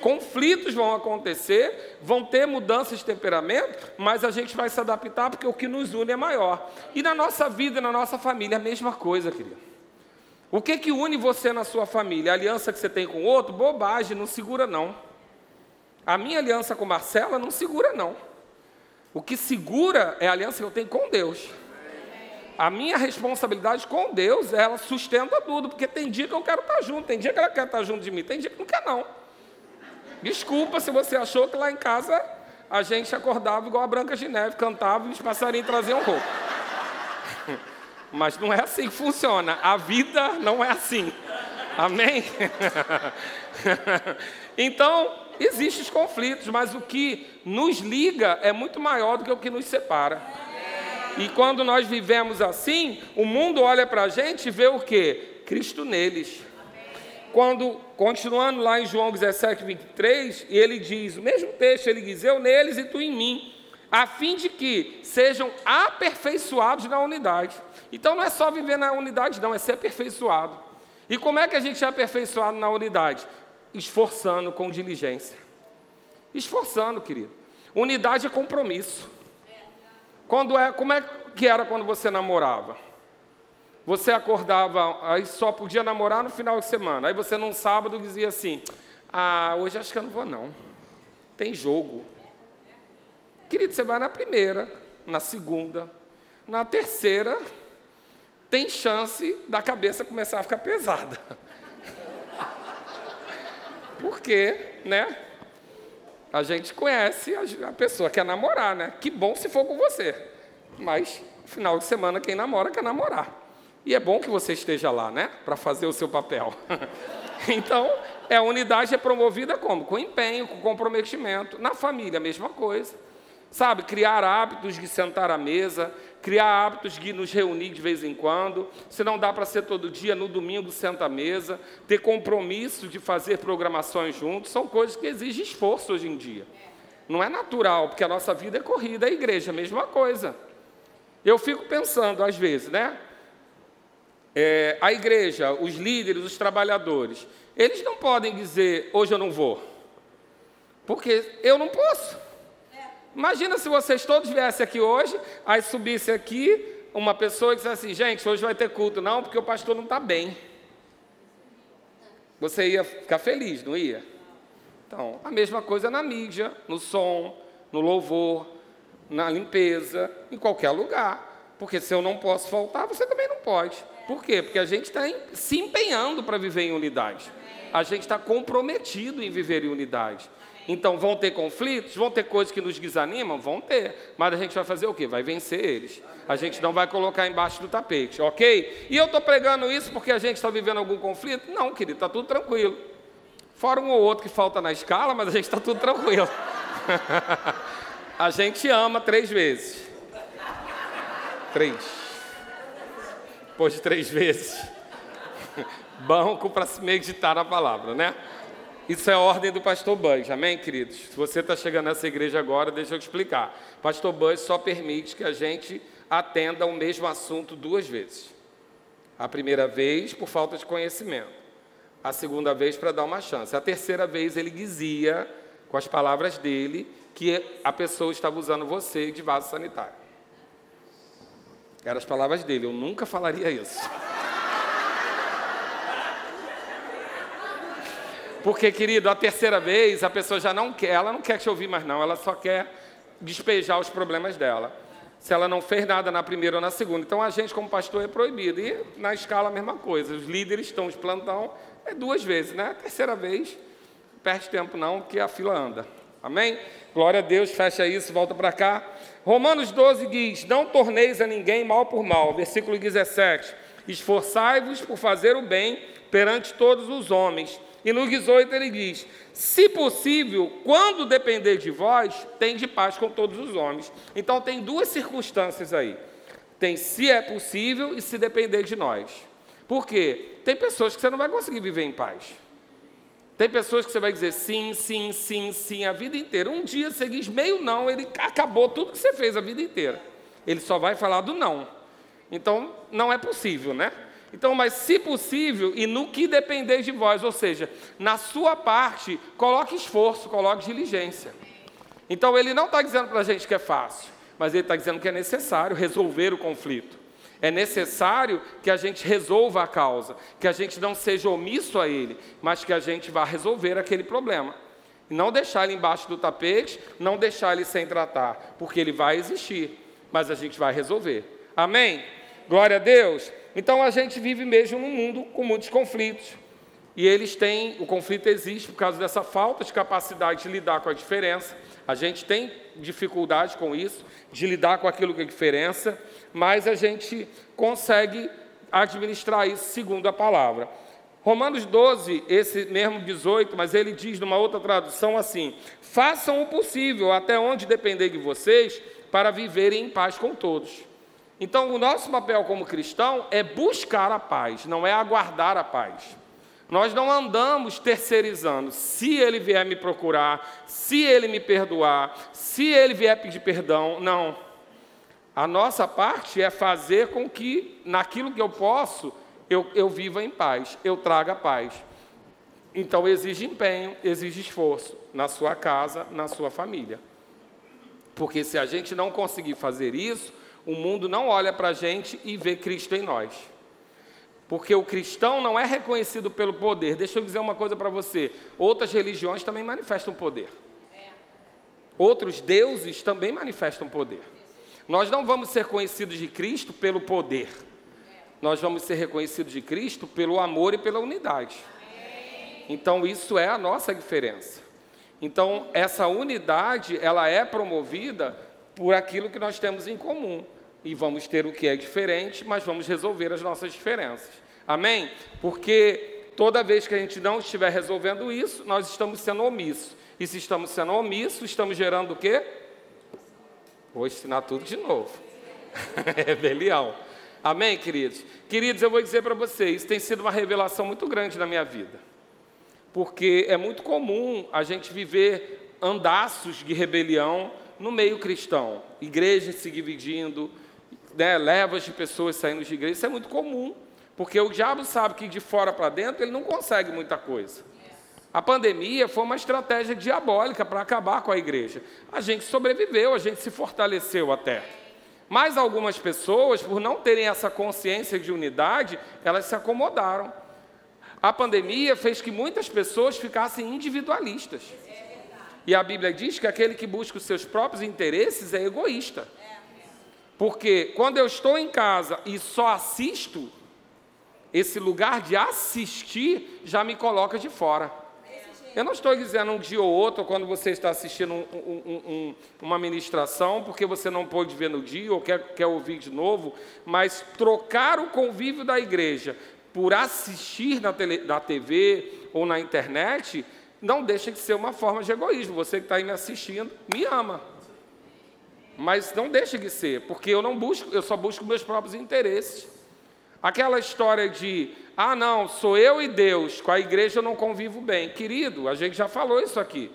Conflitos vão acontecer, vão ter mudanças de temperamento, mas a gente vai se adaptar porque o que nos une é maior. E na nossa vida, na nossa família, a mesma coisa, querido. O que que une você na sua família? A aliança que você tem com outro? Bobagem, não segura não. A minha aliança com Marcela não segura não. O que segura é a aliança que eu tenho com Deus. A minha responsabilidade com Deus, ela sustenta tudo, porque tem dia que eu quero estar junto, tem dia que ela quer estar junto de mim, tem dia que não quer não. Desculpa se você achou que lá em casa a gente acordava igual a Branca de Neve, cantava e os passarinhos traziam roupa. Mas não é assim que funciona. A vida não é assim. Amém? então, existem os conflitos, mas o que nos liga é muito maior do que o que nos separa. E quando nós vivemos assim, o mundo olha para a gente e vê o quê? Cristo neles quando, continuando lá em João 17, 23, e ele diz, o mesmo texto, ele diz, eu neles e tu em mim, a fim de que sejam aperfeiçoados na unidade. Então não é só viver na unidade, não, é ser aperfeiçoado. E como é que a gente é aperfeiçoado na unidade? Esforçando com diligência. Esforçando, querido. Unidade é compromisso. Quando é, como é que era quando você namorava? Você acordava, aí só podia namorar no final de semana. Aí você num sábado dizia assim: Ah, hoje acho que eu não vou não. Tem jogo. Querido, você vai na primeira, na segunda, na terceira, tem chance da cabeça começar a ficar pesada. Porque, né? A gente conhece a pessoa que quer namorar, né? Que bom se for com você. Mas, final de semana, quem namora quer namorar. E é bom que você esteja lá, né? Para fazer o seu papel. então, é, a unidade é promovida como? Com empenho, com comprometimento. Na família, a mesma coisa. Sabe, criar hábitos de sentar à mesa, criar hábitos de nos reunir de vez em quando. Se não dá para ser todo dia, no domingo senta à mesa. Ter compromisso de fazer programações juntos. São coisas que exigem esforço hoje em dia. Não é natural, porque a nossa vida é corrida. A igreja, a mesma coisa. Eu fico pensando, às vezes, né? é, a igreja, os líderes, os trabalhadores, eles não podem dizer, hoje eu não vou. Porque eu não posso. Imagina se vocês todos viessem aqui hoje, aí subisse aqui uma pessoa e dissesse assim, gente, hoje vai ter culto, não, porque o pastor não está bem. Você ia ficar feliz, não ia? Então, a mesma coisa na mídia, no som, no louvor, na limpeza, em qualquer lugar. Porque se eu não posso faltar, você também não pode. Por quê? Porque a gente está se empenhando para viver em unidade. A gente está comprometido em viver em unidade. Então vão ter conflitos, vão ter coisas que nos desanimam, vão ter. Mas a gente vai fazer o quê? Vai vencer eles. A gente não vai colocar embaixo do tapete, ok? E eu estou pregando isso porque a gente está vivendo algum conflito? Não, querido, está tudo tranquilo. Fora um ou outro que falta na escala, mas a gente está tudo tranquilo. a gente ama três vezes. Três. Depois de três vezes. Banco para se meditar na palavra, né? Isso é ordem do pastor Bush, amém, queridos? Se você está chegando nessa igreja agora, deixa eu te explicar. Pastor Bush só permite que a gente atenda o mesmo assunto duas vezes. A primeira vez por falta de conhecimento, a segunda vez para dar uma chance. A terceira vez ele dizia, com as palavras dele, que a pessoa estava usando você de vaso sanitário. Eram as palavras dele, eu nunca falaria isso. Porque, querido, a terceira vez a pessoa já não quer, ela não quer te ouvir mais, não, ela só quer despejar os problemas dela. Se ela não fez nada na primeira ou na segunda. Então a gente, como pastor, é proibido. E na escala a mesma coisa. Os líderes estão de plantão, é duas vezes, né? A terceira vez, perde tempo não, que a fila anda. Amém? Glória a Deus, fecha isso, volta para cá. Romanos 12 diz: Não torneis a ninguém mal por mal. Versículo 17: Esforçai-vos por fazer o bem perante todos os homens e no 18 ele diz: Se possível, quando depender de vós, tem de paz com todos os homens. Então tem duas circunstâncias aí. Tem se é possível e se depender de nós. Por quê? Tem pessoas que você não vai conseguir viver em paz. Tem pessoas que você vai dizer sim, sim, sim, sim a vida inteira. Um dia você diz meio não, ele acabou tudo que você fez a vida inteira. Ele só vai falar do não. Então não é possível, né? Então, mas se possível, e no que depender de vós, ou seja, na sua parte, coloque esforço, coloque diligência. Então, ele não está dizendo para a gente que é fácil, mas ele está dizendo que é necessário resolver o conflito. É necessário que a gente resolva a causa, que a gente não seja omisso a ele, mas que a gente vá resolver aquele problema. Não deixar ele embaixo do tapete, não deixar ele sem tratar, porque ele vai existir, mas a gente vai resolver. Amém? Glória a Deus. Então a gente vive mesmo num mundo com muitos conflitos. E eles têm, o conflito existe por causa dessa falta de capacidade de lidar com a diferença. A gente tem dificuldade com isso, de lidar com aquilo que é diferença, mas a gente consegue administrar isso segundo a palavra. Romanos 12, esse mesmo 18, mas ele diz numa outra tradução assim: façam o possível até onde depender de vocês para viverem em paz com todos. Então, o nosso papel como cristão é buscar a paz, não é aguardar a paz. Nós não andamos terceirizando. Se ele vier me procurar, se ele me perdoar, se ele vier pedir perdão, não. A nossa parte é fazer com que, naquilo que eu posso, eu, eu viva em paz, eu traga paz. Então, exige empenho, exige esforço na sua casa, na sua família. Porque se a gente não conseguir fazer isso, o mundo não olha para a gente e vê Cristo em nós. Porque o cristão não é reconhecido pelo poder. Deixa eu dizer uma coisa para você: outras religiões também manifestam poder. Outros deuses também manifestam poder. Nós não vamos ser conhecidos de Cristo pelo poder. Nós vamos ser reconhecidos de Cristo pelo amor e pela unidade. Então isso é a nossa diferença. Então essa unidade, ela é promovida por aquilo que nós temos em comum e vamos ter o que é diferente, mas vamos resolver as nossas diferenças. Amém? Porque toda vez que a gente não estiver resolvendo isso, nós estamos sendo omissos. E se estamos sendo omissos, estamos gerando o quê? Vou ensinar tudo de novo. Rebelião. Amém, queridos? Queridos, eu vou dizer para vocês, tem sido uma revelação muito grande na minha vida. Porque é muito comum a gente viver andaços de rebelião no meio cristão. Igrejas se dividindo, né, levas de pessoas saindo de igreja, isso é muito comum, porque o diabo sabe que de fora para dentro ele não consegue muita coisa. A pandemia foi uma estratégia diabólica para acabar com a igreja. A gente sobreviveu, a gente se fortaleceu até. Mas algumas pessoas, por não terem essa consciência de unidade, elas se acomodaram. A pandemia fez que muitas pessoas ficassem individualistas. E a Bíblia diz que aquele que busca os seus próprios interesses é egoísta. Porque quando eu estou em casa e só assisto, esse lugar de assistir já me coloca de fora. Eu não estou dizendo um dia ou outro, quando você está assistindo um, um, um, uma ministração, porque você não pôde ver no dia ou quer, quer ouvir de novo, mas trocar o convívio da igreja por assistir na, tele, na TV ou na internet, não deixa de ser uma forma de egoísmo. Você que está aí me assistindo, me ama. Mas não deixa de ser, porque eu não busco, eu só busco meus próprios interesses. Aquela história de, ah, não, sou eu e Deus, com a igreja eu não convivo bem. Querido, a gente já falou isso aqui.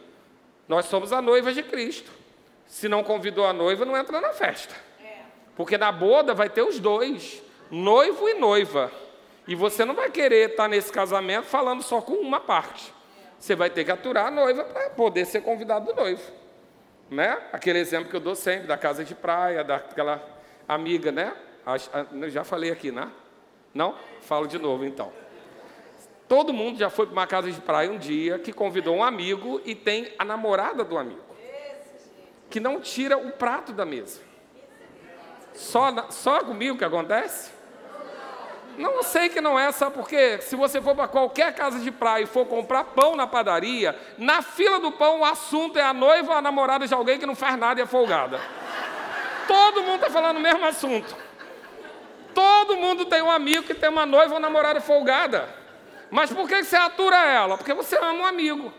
Nós somos a noiva de Cristo. Se não convidou a noiva, não entra na festa. Porque na boda vai ter os dois, noivo e noiva. E você não vai querer estar nesse casamento falando só com uma parte. Você vai ter que aturar a noiva para poder ser convidado do noivo. Né? Aquele exemplo que eu dou sempre da casa de praia, daquela amiga, né? Eu já falei aqui, né? Não? Falo de novo então. Todo mundo já foi para uma casa de praia um dia que convidou um amigo e tem a namorada do amigo. Que não tira o prato da mesa. Só, só comigo que acontece? Não sei que não é, sabe por quê? Se você for para qualquer casa de praia e for comprar pão na padaria, na fila do pão o assunto é a noiva ou a namorada de alguém que não faz nada e é folgada. Todo mundo está falando o mesmo assunto. Todo mundo tem um amigo que tem uma noiva ou namorada folgada. Mas por que você atura ela? Porque você ama um amigo.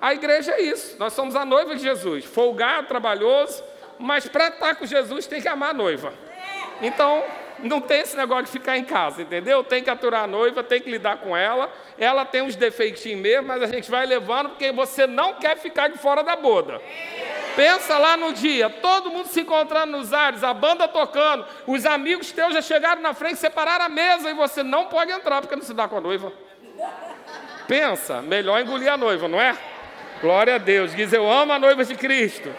A igreja é isso. Nós somos a noiva de Jesus. Folgado, trabalhoso, mas para estar com Jesus tem que amar a noiva. Então, não tem esse negócio de ficar em casa, entendeu? Tem que aturar a noiva, tem que lidar com ela. Ela tem uns defeitinhos mesmo, mas a gente vai levando porque você não quer ficar de fora da boda. Pensa lá no dia, todo mundo se encontrando nos ares, a banda tocando, os amigos teus já chegaram na frente, separaram a mesa e você não pode entrar porque não se dá com a noiva. Pensa, melhor engolir a noiva, não é? Glória a Deus. Diz: Eu amo a noiva de Cristo.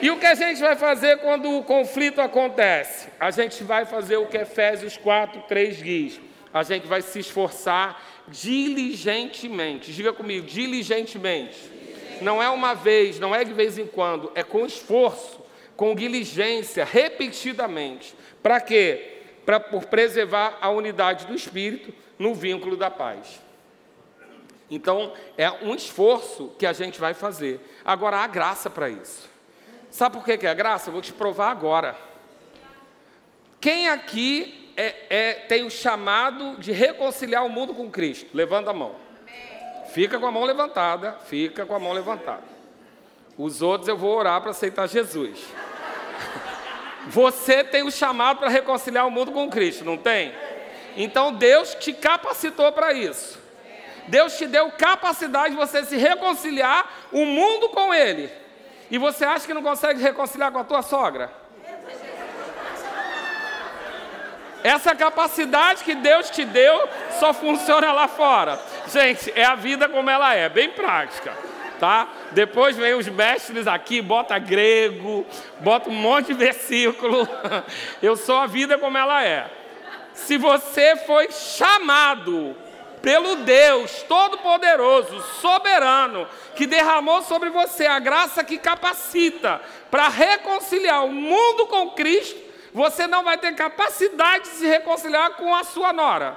E o que a gente vai fazer quando o conflito acontece? A gente vai fazer o que Efésios 4, 3 diz. A gente vai se esforçar diligentemente. Diga comigo, diligentemente. Não é uma vez, não é de vez em quando, é com esforço, com diligência, repetidamente. Para quê? Para preservar a unidade do espírito no vínculo da paz. Então, é um esforço que a gente vai fazer. Agora, há graça para isso. Sabe por que é graça? Eu vou te provar agora. Quem aqui é, é, tem o chamado de reconciliar o mundo com Cristo? Levanta a mão. Fica com a mão levantada, fica com a mão levantada. Os outros eu vou orar para aceitar Jesus. Você tem o chamado para reconciliar o mundo com Cristo, não tem? Então Deus te capacitou para isso. Deus te deu capacidade de você se reconciliar o mundo com Ele. E você acha que não consegue reconciliar com a tua sogra? Essa capacidade que Deus te deu só funciona lá fora. Gente, é a vida como ela é, bem prática, tá? Depois vem os mestres aqui, bota grego, bota um monte de versículo. Eu sou a vida como ela é. Se você foi chamado pelo Deus Todo-Poderoso, soberano, que derramou sobre você a graça que capacita para reconciliar o mundo com Cristo, você não vai ter capacidade de se reconciliar com a sua nora.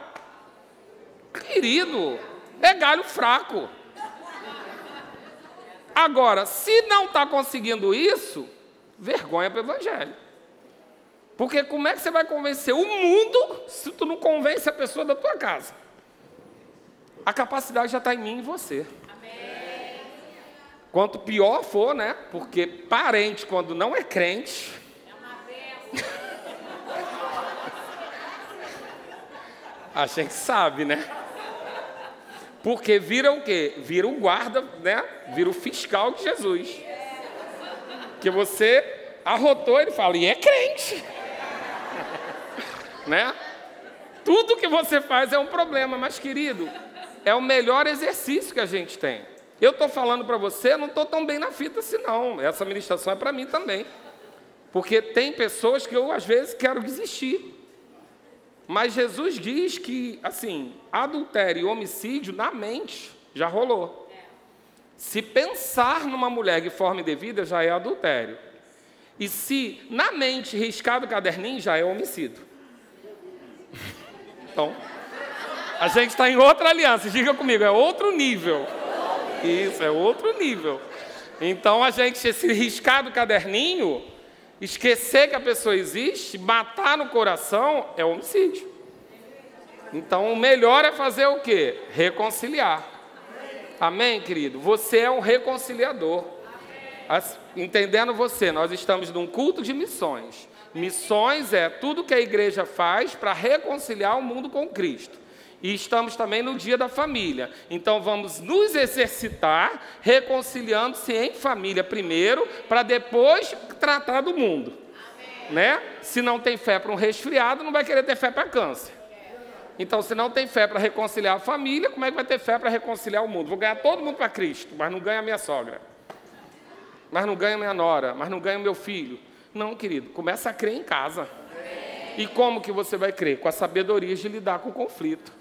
Querido, é galho fraco. Agora, se não está conseguindo isso, vergonha para o Evangelho. Porque como é que você vai convencer o mundo se tu não convence a pessoa da tua casa? A capacidade já está em mim e você. Amém. Quanto pior for, né? Porque parente, quando não é crente. É a gente sabe, né? Porque vira o quê? Vira o guarda, né? Vira o fiscal de Jesus. Que você arrotou, ele fala, e é crente. né? Tudo que você faz é um problema, mas querido, é o melhor exercício que a gente tem. Eu estou falando para você, não estou tão bem na fita assim, não. Essa ministração é para mim também. Porque tem pessoas que eu, às vezes, quero desistir. Mas Jesus diz que, assim, adultério e homicídio na mente já rolou. Se pensar numa mulher de forma indevida, já é adultério. E se na mente riscar o caderninho, já é homicídio. Então, a gente está em outra aliança, diga comigo, é outro nível. Isso, é outro nível. Então a gente, se riscar do caderninho, esquecer que a pessoa existe, matar no coração, é homicídio. Então, o melhor é fazer o quê? Reconciliar. Amém, querido? Você é um reconciliador. Entendendo você, nós estamos num culto de missões. Missões é tudo que a igreja faz para reconciliar o mundo com Cristo. E estamos também no dia da família. Então vamos nos exercitar reconciliando-se em família primeiro, para depois tratar do mundo. Né? Se não tem fé para um resfriado, não vai querer ter fé para câncer. Então, se não tem fé para reconciliar a família, como é que vai ter fé para reconciliar o mundo? Vou ganhar todo mundo para Cristo, mas não ganha a minha sogra. Mas não ganha a minha nora, mas não ganha o meu filho. Não, querido, começa a crer em casa. E como que você vai crer? Com a sabedoria de lidar com o conflito.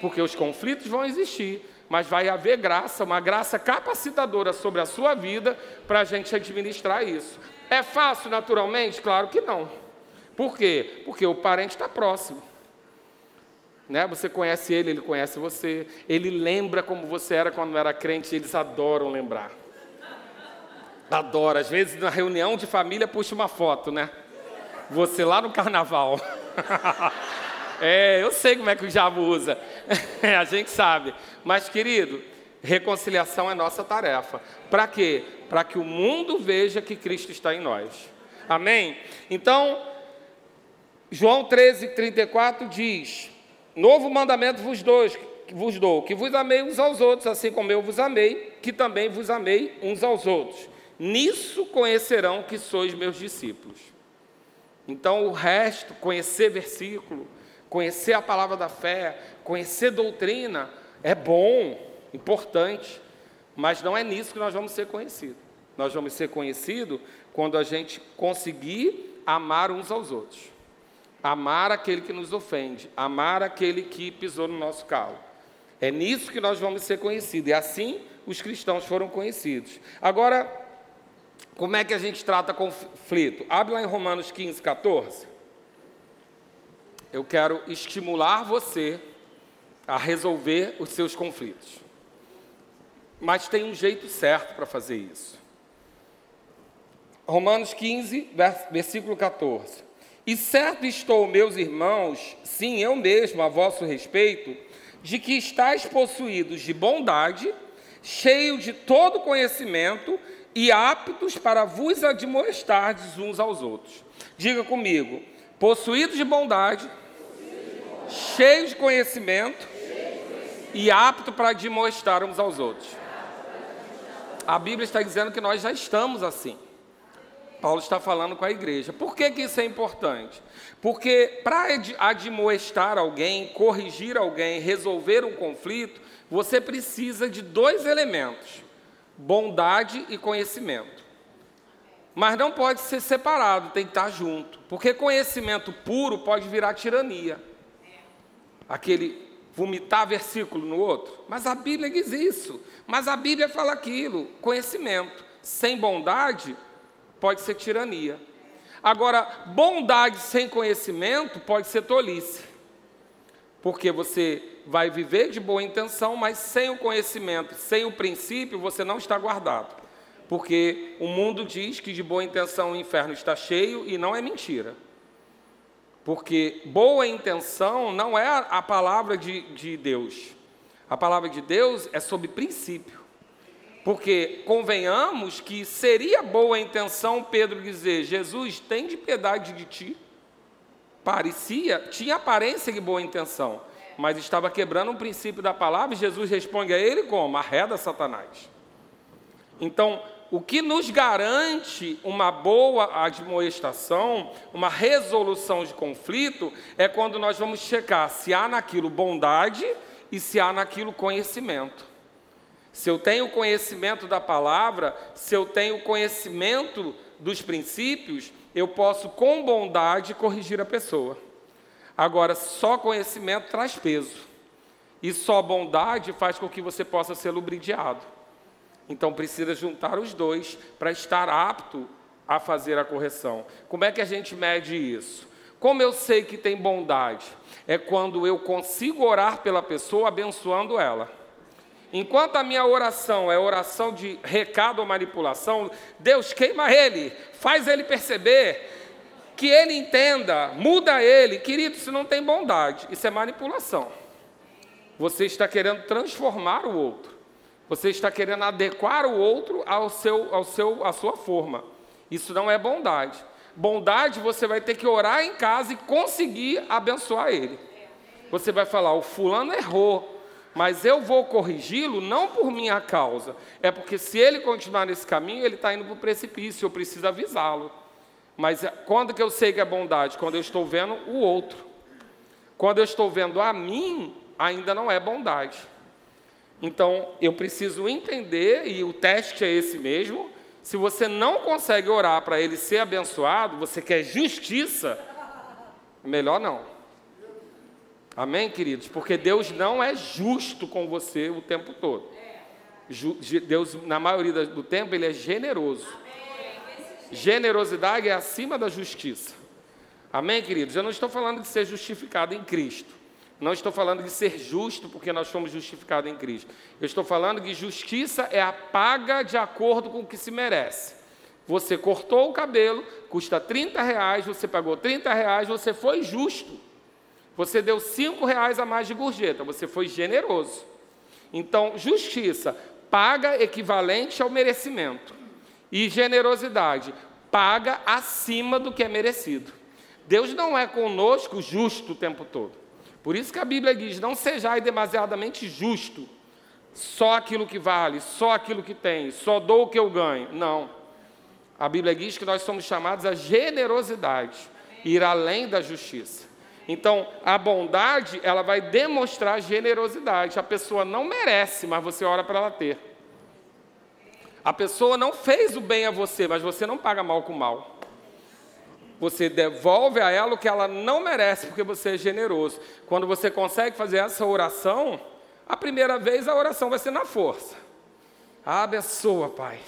Porque os conflitos vão existir, mas vai haver graça, uma graça capacitadora sobre a sua vida para a gente administrar isso. É fácil naturalmente? Claro que não. Por quê? Porque o parente está próximo. Né? Você conhece ele, ele conhece você. Ele lembra como você era quando era crente, eles adoram lembrar. Adoro. Às vezes na reunião de família puxa uma foto, né? Você lá no carnaval. é, eu sei como é que o diabo usa. É, a gente sabe. Mas, querido, reconciliação é nossa tarefa. Para quê? Para que o mundo veja que Cristo está em nós. Amém? Então, João 13, 34 diz: Novo mandamento vos vos dou, que vos amei uns aos outros, assim como eu vos amei, que também vos amei uns aos outros. Nisso conhecerão que sois meus discípulos. Então, o resto, conhecer versículo, conhecer a palavra da fé, conhecer doutrina, é bom, importante, mas não é nisso que nós vamos ser conhecidos. Nós vamos ser conhecidos quando a gente conseguir amar uns aos outros. Amar aquele que nos ofende, amar aquele que pisou no nosso calo. É nisso que nós vamos ser conhecidos. E assim os cristãos foram conhecidos. Agora, como é que a gente trata conflito? Abre lá em Romanos 15, 14. Eu quero estimular você a resolver os seus conflitos. Mas tem um jeito certo para fazer isso. Romanos 15, versículo 14. E certo estou, meus irmãos, sim, eu mesmo, a vosso respeito, de que estáis possuídos de bondade, cheio de todo conhecimento e aptos para vos admoestardes uns aos outros. Diga comigo, possuídos de bondade, cheios de conhecimento e apto para admoestar uns aos outros. A Bíblia está dizendo que nós já estamos assim. Paulo está falando com a igreja. Por que, que isso é importante? Porque para admoestar alguém, corrigir alguém, resolver um conflito, você precisa de dois elementos: bondade e conhecimento. Mas não pode ser separado, tem que estar junto. Porque conhecimento puro pode virar tirania. Aquele vomitar versículo no outro. Mas a Bíblia diz isso. Mas a Bíblia fala aquilo: conhecimento. Sem bondade, pode ser tirania. Agora, bondade sem conhecimento pode ser tolice. Porque você vai viver de boa intenção, mas sem o conhecimento, sem o princípio, você não está guardado. Porque o mundo diz que de boa intenção o inferno está cheio e não é mentira. Porque boa intenção não é a palavra de, de Deus. A palavra de Deus é sobre princípio. Porque convenhamos que seria boa intenção Pedro dizer: Jesus, tem de piedade de ti. Parecia, tinha aparência de boa intenção, mas estava quebrando um princípio da palavra e Jesus responde a ele como? Arreda Satanás. Então, o que nos garante uma boa admoestação, uma resolução de conflito, é quando nós vamos checar se há naquilo bondade e se há naquilo conhecimento. Se eu tenho conhecimento da palavra, se eu tenho conhecimento dos princípios, eu posso com bondade corrigir a pessoa. Agora, só conhecimento traz peso. E só bondade faz com que você possa ser lubridiado. Então precisa juntar os dois para estar apto a fazer a correção. Como é que a gente mede isso? Como eu sei que tem bondade? É quando eu consigo orar pela pessoa abençoando ela. Enquanto a minha oração é oração de recado ou manipulação, Deus queima ele, faz ele perceber que ele entenda, muda ele. Querido, isso não tem bondade, isso é manipulação. Você está querendo transformar o outro. Você está querendo adequar o outro ao seu, ao seu, à sua forma. Isso não é bondade. Bondade você vai ter que orar em casa e conseguir abençoar ele. Você vai falar: o fulano errou, mas eu vou corrigi-lo não por minha causa, é porque se ele continuar nesse caminho, ele está indo para o precipício, eu preciso avisá-lo. Mas é, quando que eu sei que é bondade? Quando eu estou vendo o outro. Quando eu estou vendo a mim, ainda não é bondade. Então, eu preciso entender, e o teste é esse mesmo. Se você não consegue orar para ele ser abençoado, você quer justiça, melhor não. Amém, queridos? Porque Deus não é justo com você o tempo todo. Deus, na maioria do tempo, Ele é generoso. Generosidade é acima da justiça. Amém, queridos? Eu não estou falando de ser justificado em Cristo. Não estou falando de ser justo porque nós fomos justificados em Cristo. Eu estou falando que justiça é a paga de acordo com o que se merece. Você cortou o cabelo, custa 30 reais, você pagou 30 reais, você foi justo. Você deu 5 reais a mais de gorjeta, você foi generoso. Então, justiça, paga equivalente ao merecimento. E generosidade, paga acima do que é merecido. Deus não é conosco justo o tempo todo. Por isso que a Bíblia diz: não sejais demasiadamente justo, só aquilo que vale, só aquilo que tem, só dou o que eu ganho. Não. A Bíblia diz que nós somos chamados a generosidade, ir além da justiça. Então, a bondade, ela vai demonstrar generosidade. A pessoa não merece, mas você ora para ela ter. A pessoa não fez o bem a você, mas você não paga mal com mal. Você devolve a ela o que ela não merece, porque você é generoso. Quando você consegue fazer essa oração, a primeira vez a oração vai ser na força. Abençoa, Pai.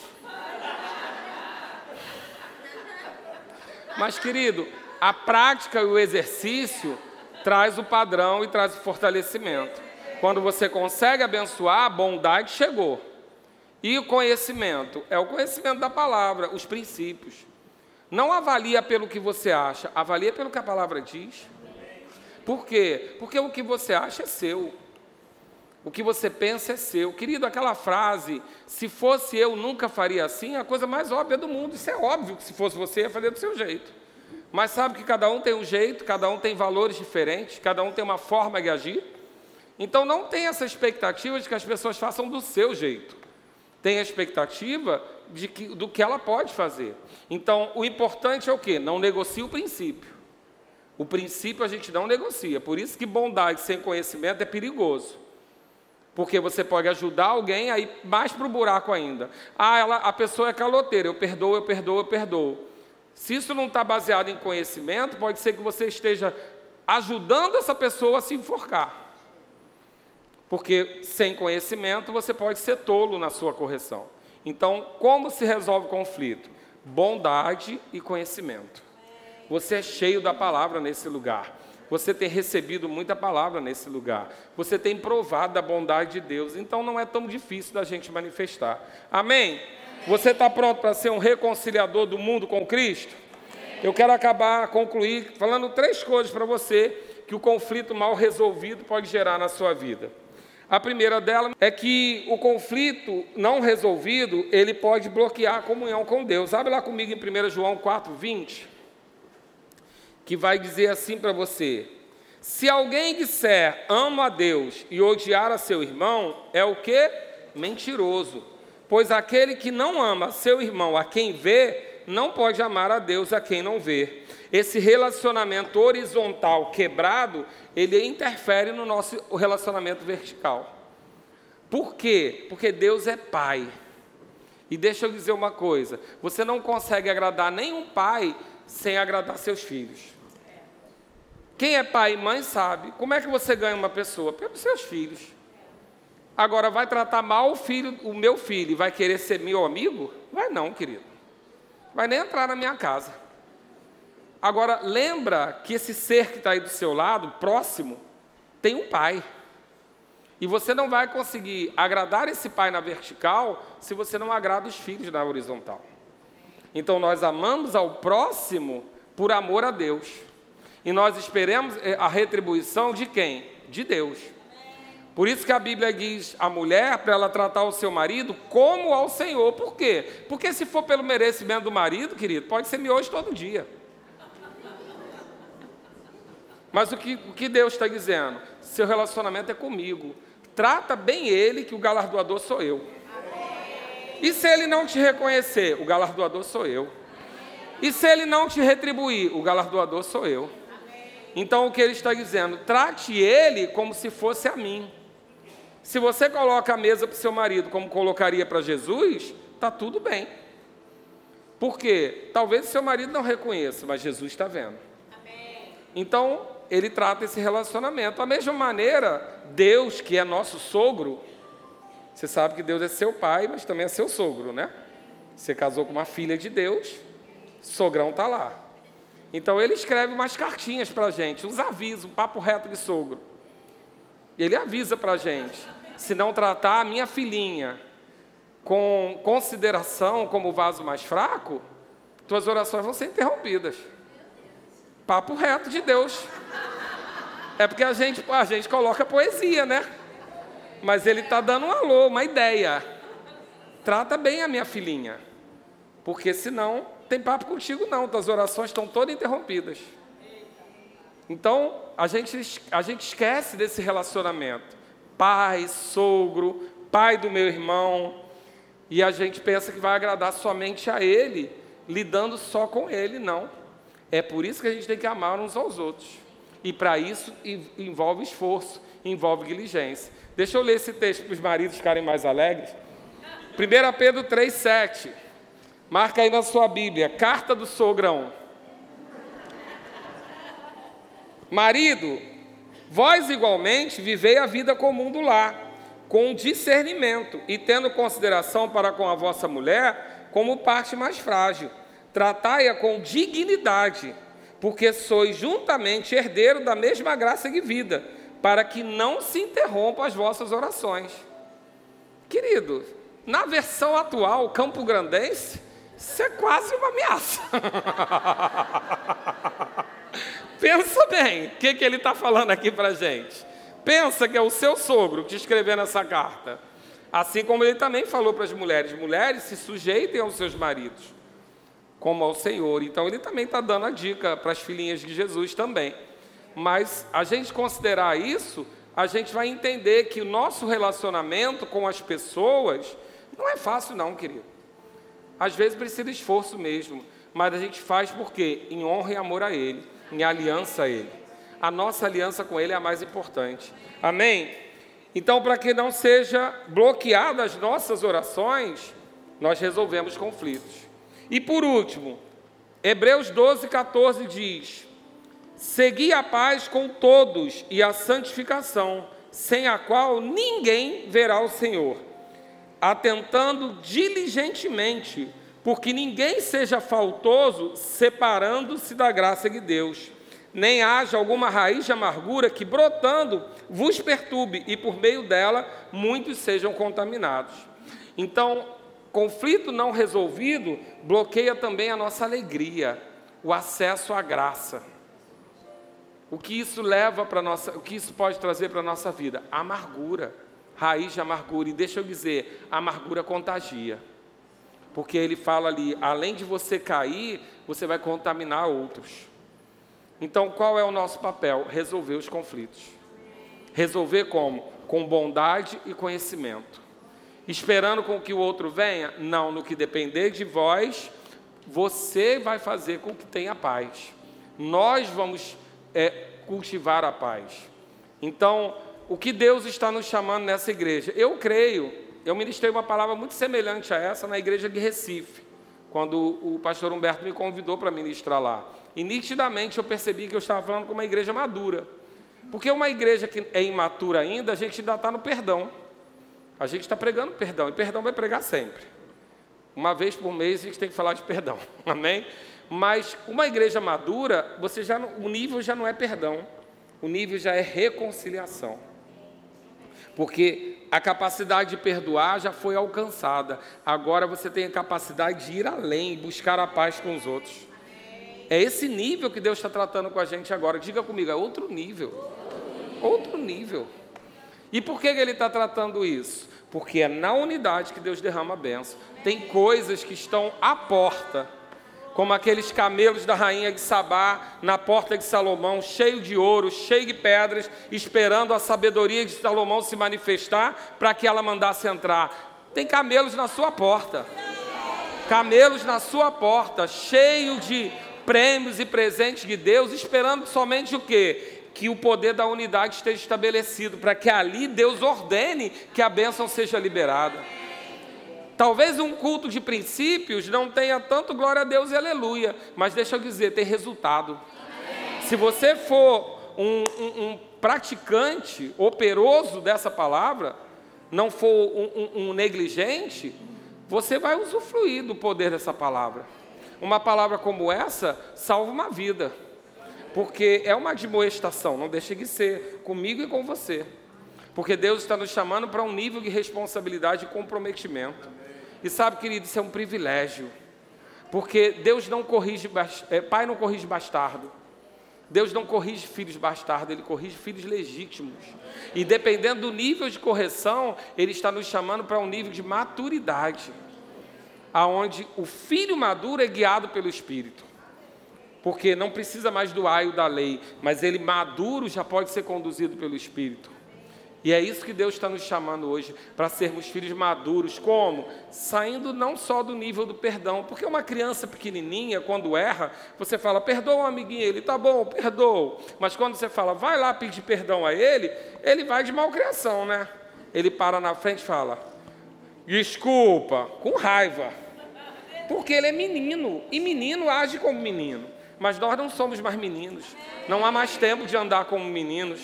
Mas, querido, a prática e o exercício traz o padrão e traz o fortalecimento. Quando você consegue abençoar, a bondade chegou. E o conhecimento? É o conhecimento da palavra, os princípios. Não avalia pelo que você acha, avalia pelo que a palavra diz. Por quê? Porque o que você acha é seu. O que você pensa é seu. Querido, aquela frase, se fosse eu, nunca faria assim, é a coisa mais óbvia do mundo. Isso é óbvio que se fosse você, ia fazer do seu jeito. Mas sabe que cada um tem um jeito, cada um tem valores diferentes, cada um tem uma forma de agir. Então não tem essa expectativa de que as pessoas façam do seu jeito. Tem a expectativa de que, do que ela pode fazer. Então, o importante é o quê? Não negocie o princípio. O princípio a gente não negocia. Por isso que bondade sem conhecimento é perigoso. Porque você pode ajudar alguém a ir mais para o buraco ainda. Ah, ela, a pessoa é caloteira, eu perdoo, eu perdoo, eu perdoo. Se isso não está baseado em conhecimento, pode ser que você esteja ajudando essa pessoa a se enforcar. Porque sem conhecimento você pode ser tolo na sua correção. Então, como se resolve o conflito? Bondade e conhecimento. Você é cheio da palavra nesse lugar. Você tem recebido muita palavra nesse lugar. Você tem provado da bondade de Deus. Então não é tão difícil da gente manifestar. Amém? Você está pronto para ser um reconciliador do mundo com Cristo? Eu quero acabar, concluir, falando três coisas para você que o conflito mal resolvido pode gerar na sua vida. A primeira dela é que o conflito não resolvido, ele pode bloquear a comunhão com Deus. Abre lá comigo em 1 João 4, 20, que vai dizer assim para você: Se alguém disser amo a Deus e odiar a seu irmão, é o que? Mentiroso. Pois aquele que não ama seu irmão a quem vê, não pode amar a Deus a quem não vê. Esse relacionamento horizontal quebrado, ele interfere no nosso relacionamento vertical. Por quê? Porque Deus é Pai. E deixa eu dizer uma coisa: você não consegue agradar nenhum pai sem agradar seus filhos. Quem é pai e mãe sabe como é que você ganha uma pessoa? Pelos seus filhos. Agora, vai tratar mal o filho, o meu filho, e vai querer ser meu amigo? Vai não, querido. Vai nem entrar na minha casa. Agora, lembra que esse ser que está aí do seu lado, próximo, tem um pai. E você não vai conseguir agradar esse pai na vertical se você não agrada os filhos na horizontal. Então, nós amamos ao próximo por amor a Deus. E nós esperemos eh, a retribuição de quem? De Deus. Por isso que a Bíblia diz a mulher para ela tratar o seu marido como ao Senhor. Por quê? Porque se for pelo merecimento do marido, querido, pode ser miojo todo dia. Mas o que, o que Deus está dizendo? Seu relacionamento é comigo. Trata bem ele, que o galardoador sou eu. E se ele não te reconhecer, o galardoador sou eu. E se ele não te retribuir, o galardoador sou eu. Então o que ele está dizendo? Trate ele como se fosse a mim. Se você coloca a mesa para o seu marido como colocaria para Jesus, está tudo bem. Por quê? Talvez o seu marido não reconheça, mas Jesus está vendo. Então, ele trata esse relacionamento. Da mesma maneira, Deus, que é nosso sogro, você sabe que Deus é seu pai, mas também é seu sogro, né? Você casou com uma filha de Deus, sogrão está lá. Então ele escreve umas cartinhas para a gente, uns avisos, um papo reto de sogro. Ele avisa para a gente: se não tratar a minha filhinha com consideração como vaso mais fraco, tuas orações vão ser interrompidas. Papo reto de Deus. É porque a gente, a gente coloca poesia, né? Mas ele está dando um alô, uma ideia. Trata bem a minha filhinha. Porque senão tem papo contigo não, tuas orações estão todas interrompidas. Então, a gente, a gente esquece desse relacionamento. Pai, sogro, pai do meu irmão. E a gente pensa que vai agradar somente a ele, lidando só com ele. Não. É por isso que a gente tem que amar uns aos outros. E para isso envolve esforço, envolve diligência. Deixa eu ler esse texto para os maridos ficarem mais alegres. 1 Pedro 3,7. Marca aí na sua Bíblia, carta do sogrão. Marido, vós igualmente vivei a vida comum do lar, com discernimento e tendo consideração para com a vossa mulher como parte mais frágil. Tratai-a com dignidade, porque sois juntamente herdeiro da mesma graça de vida, para que não se interrompam as vossas orações. Querido, na versão atual, Campo Grandense, isso é quase uma ameaça. Pensa bem, o que, que ele está falando aqui para gente? Pensa que é o seu sogro que escreveu essa carta. Assim como ele também falou para as mulheres: mulheres, se sujeitem aos seus maridos, como ao Senhor. Então ele também está dando a dica para as filhinhas de Jesus também. Mas a gente considerar isso, a gente vai entender que o nosso relacionamento com as pessoas não é fácil, não, querido. Às vezes precisa esforço mesmo, mas a gente faz porque em honra e amor a Ele em aliança a Ele. A nossa aliança com Ele é a mais importante. Amém? Então, para que não seja bloqueadas as nossas orações, nós resolvemos conflitos. E por último, Hebreus 12, 14 diz: Segui a paz com todos e a santificação, sem a qual ninguém verá o Senhor, atentando diligentemente porque ninguém seja faltoso separando-se da graça de Deus, nem haja alguma raiz de amargura que, brotando, vos perturbe e por meio dela muitos sejam contaminados. Então, conflito não resolvido bloqueia também a nossa alegria, o acesso à graça. O que isso leva para nossa, o que isso pode trazer para a nossa vida? Amargura, raiz de amargura. E deixa eu dizer, amargura contagia. Porque ele fala ali, além de você cair, você vai contaminar outros. Então, qual é o nosso papel? Resolver os conflitos. Resolver como? Com bondade e conhecimento. Esperando com que o outro venha? Não, no que depender de vós, você vai fazer com que tenha paz. Nós vamos é, cultivar a paz. Então, o que Deus está nos chamando nessa igreja? Eu creio eu ministrei uma palavra muito semelhante a essa na igreja de Recife, quando o pastor Humberto me convidou para ministrar lá. E nitidamente eu percebi que eu estava falando com uma igreja madura. Porque uma igreja que é imatura ainda, a gente ainda está no perdão. A gente está pregando perdão, e perdão vai pregar sempre. Uma vez por mês a gente tem que falar de perdão, amém? Mas uma igreja madura, você já o nível já não é perdão, o nível já é reconciliação. Porque a capacidade de perdoar já foi alcançada. Agora você tem a capacidade de ir além, buscar a paz com os outros. É esse nível que Deus está tratando com a gente agora. Diga comigo, é outro nível. Outro nível. E por que Ele está tratando isso? Porque é na unidade que Deus derrama a benção. Tem coisas que estão à porta como aqueles camelos da rainha de Sabá na porta de Salomão, cheio de ouro, cheio de pedras, esperando a sabedoria de Salomão se manifestar para que ela mandasse entrar. Tem camelos na sua porta. Camelos na sua porta, cheio de prêmios e presentes de Deus, esperando somente o quê? Que o poder da unidade esteja estabelecido, para que ali Deus ordene que a bênção seja liberada. Talvez um culto de princípios não tenha tanto glória a Deus e aleluia, mas deixa eu dizer, tem resultado. Se você for um, um, um praticante operoso dessa palavra, não for um, um negligente, você vai usufruir do poder dessa palavra. Uma palavra como essa salva uma vida, porque é uma admoestação, não deixe de ser comigo e com você, porque Deus está nos chamando para um nível de responsabilidade e comprometimento. E sabe, querido, isso é um privilégio. Porque Deus não corrige, é, pai não corrige bastardo. Deus não corrige filhos bastardos, ele corrige filhos legítimos. E dependendo do nível de correção, ele está nos chamando para um nível de maturidade, aonde o filho maduro é guiado pelo Espírito. Porque não precisa mais do aio da lei, mas ele maduro já pode ser conduzido pelo Espírito. E é isso que Deus está nos chamando hoje, para sermos filhos maduros. Como? Saindo não só do nível do perdão, porque uma criança pequenininha, quando erra, você fala, perdoa um amiguinho, ele, tá bom, perdoa. Mas quando você fala, vai lá pedir perdão a ele, ele vai de malcriação, né? Ele para na frente e fala, desculpa, com raiva. Porque ele é menino, e menino age como menino. Mas nós não somos mais meninos, não há mais tempo de andar como meninos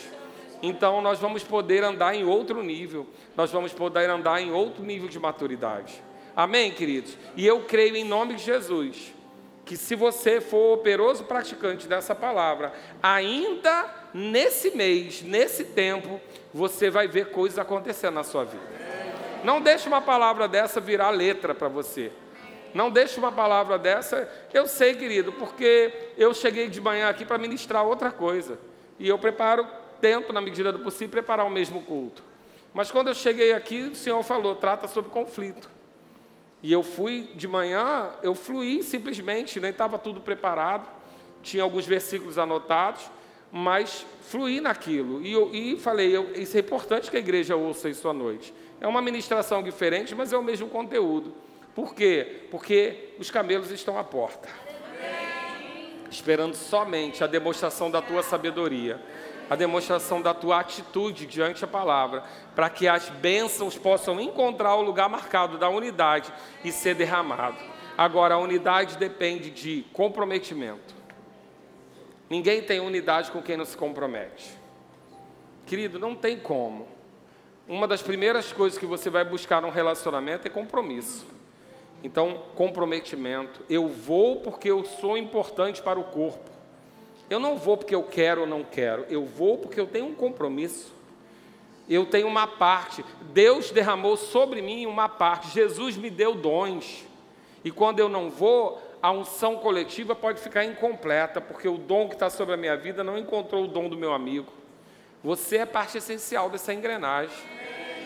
então nós vamos poder andar em outro nível, nós vamos poder andar em outro nível de maturidade. Amém, queridos? E eu creio em nome de Jesus que se você for operoso praticante dessa palavra, ainda nesse mês, nesse tempo, você vai ver coisas acontecendo na sua vida. Não deixe uma palavra dessa virar letra para você. Não deixe uma palavra dessa. Eu sei, querido, porque eu cheguei de manhã aqui para ministrar outra coisa. E eu preparo tento, na medida do possível, preparar o mesmo culto. Mas quando eu cheguei aqui, o Senhor falou, trata sobre conflito. E eu fui de manhã, eu fluí simplesmente, nem estava tudo preparado, tinha alguns versículos anotados, mas fluí naquilo. E, eu, e falei, eu, isso é importante que a igreja ouça isso à noite. É uma ministração diferente, mas é o mesmo conteúdo. Por quê? Porque os camelos estão à porta, esperando somente a demonstração da tua sabedoria a demonstração da tua atitude diante da palavra, para que as bênçãos possam encontrar o lugar marcado da unidade e ser derramado. Agora, a unidade depende de comprometimento. Ninguém tem unidade com quem não se compromete. Querido, não tem como. Uma das primeiras coisas que você vai buscar num relacionamento é compromisso. Então, comprometimento. Eu vou porque eu sou importante para o corpo. Eu não vou porque eu quero ou não quero, eu vou porque eu tenho um compromisso. Eu tenho uma parte. Deus derramou sobre mim uma parte. Jesus me deu dons. E quando eu não vou, a unção coletiva pode ficar incompleta, porque o dom que está sobre a minha vida não encontrou o dom do meu amigo. Você é parte essencial dessa engrenagem.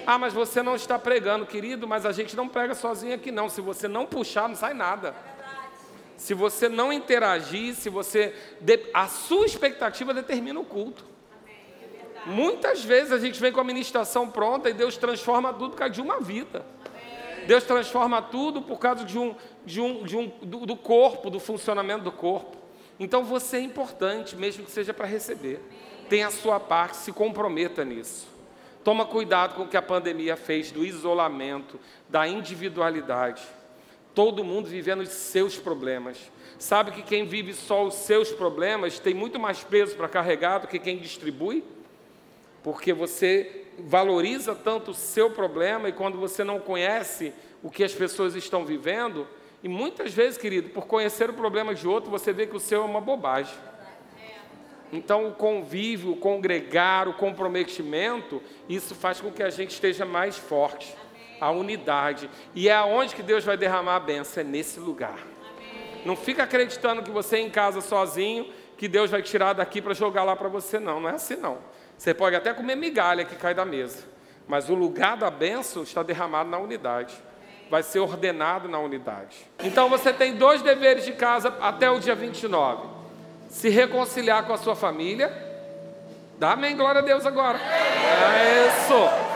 Ah, mas você não está pregando, querido, mas a gente não prega sozinho aqui, não. Se você não puxar, não sai nada se você não interagir, se você. A sua expectativa determina o culto. Muitas vezes a gente vem com a ministração pronta e Deus transforma tudo por causa de uma vida. Deus transforma tudo por causa de um, de um, de um, do, do corpo, do funcionamento do corpo. Então você é importante, mesmo que seja para receber. Tenha a sua parte, se comprometa nisso. Toma cuidado com o que a pandemia fez do isolamento, da individualidade. Todo mundo vivendo os seus problemas. Sabe que quem vive só os seus problemas tem muito mais peso para carregar do que quem distribui? Porque você valoriza tanto o seu problema e quando você não conhece o que as pessoas estão vivendo, e muitas vezes, querido, por conhecer o problema de outro, você vê que o seu é uma bobagem. Então, o convívio, o congregar, o comprometimento, isso faz com que a gente esteja mais forte a unidade. E é aonde que Deus vai derramar a benção, é nesse lugar. Não fica acreditando que você é em casa sozinho, que Deus vai tirar daqui para jogar lá para você, não. Não é assim, não. Você pode até comer migalha que cai da mesa, mas o lugar da bênção está derramado na unidade. Vai ser ordenado na unidade. Então você tem dois deveres de casa até o dia 29: se reconciliar com a sua família. Dá amém, glória a Deus agora. É isso.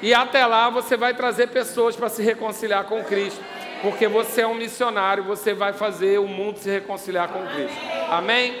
E até lá você vai trazer pessoas para se reconciliar com Cristo. Porque você é um missionário, você vai fazer o mundo se reconciliar com Cristo. Amém?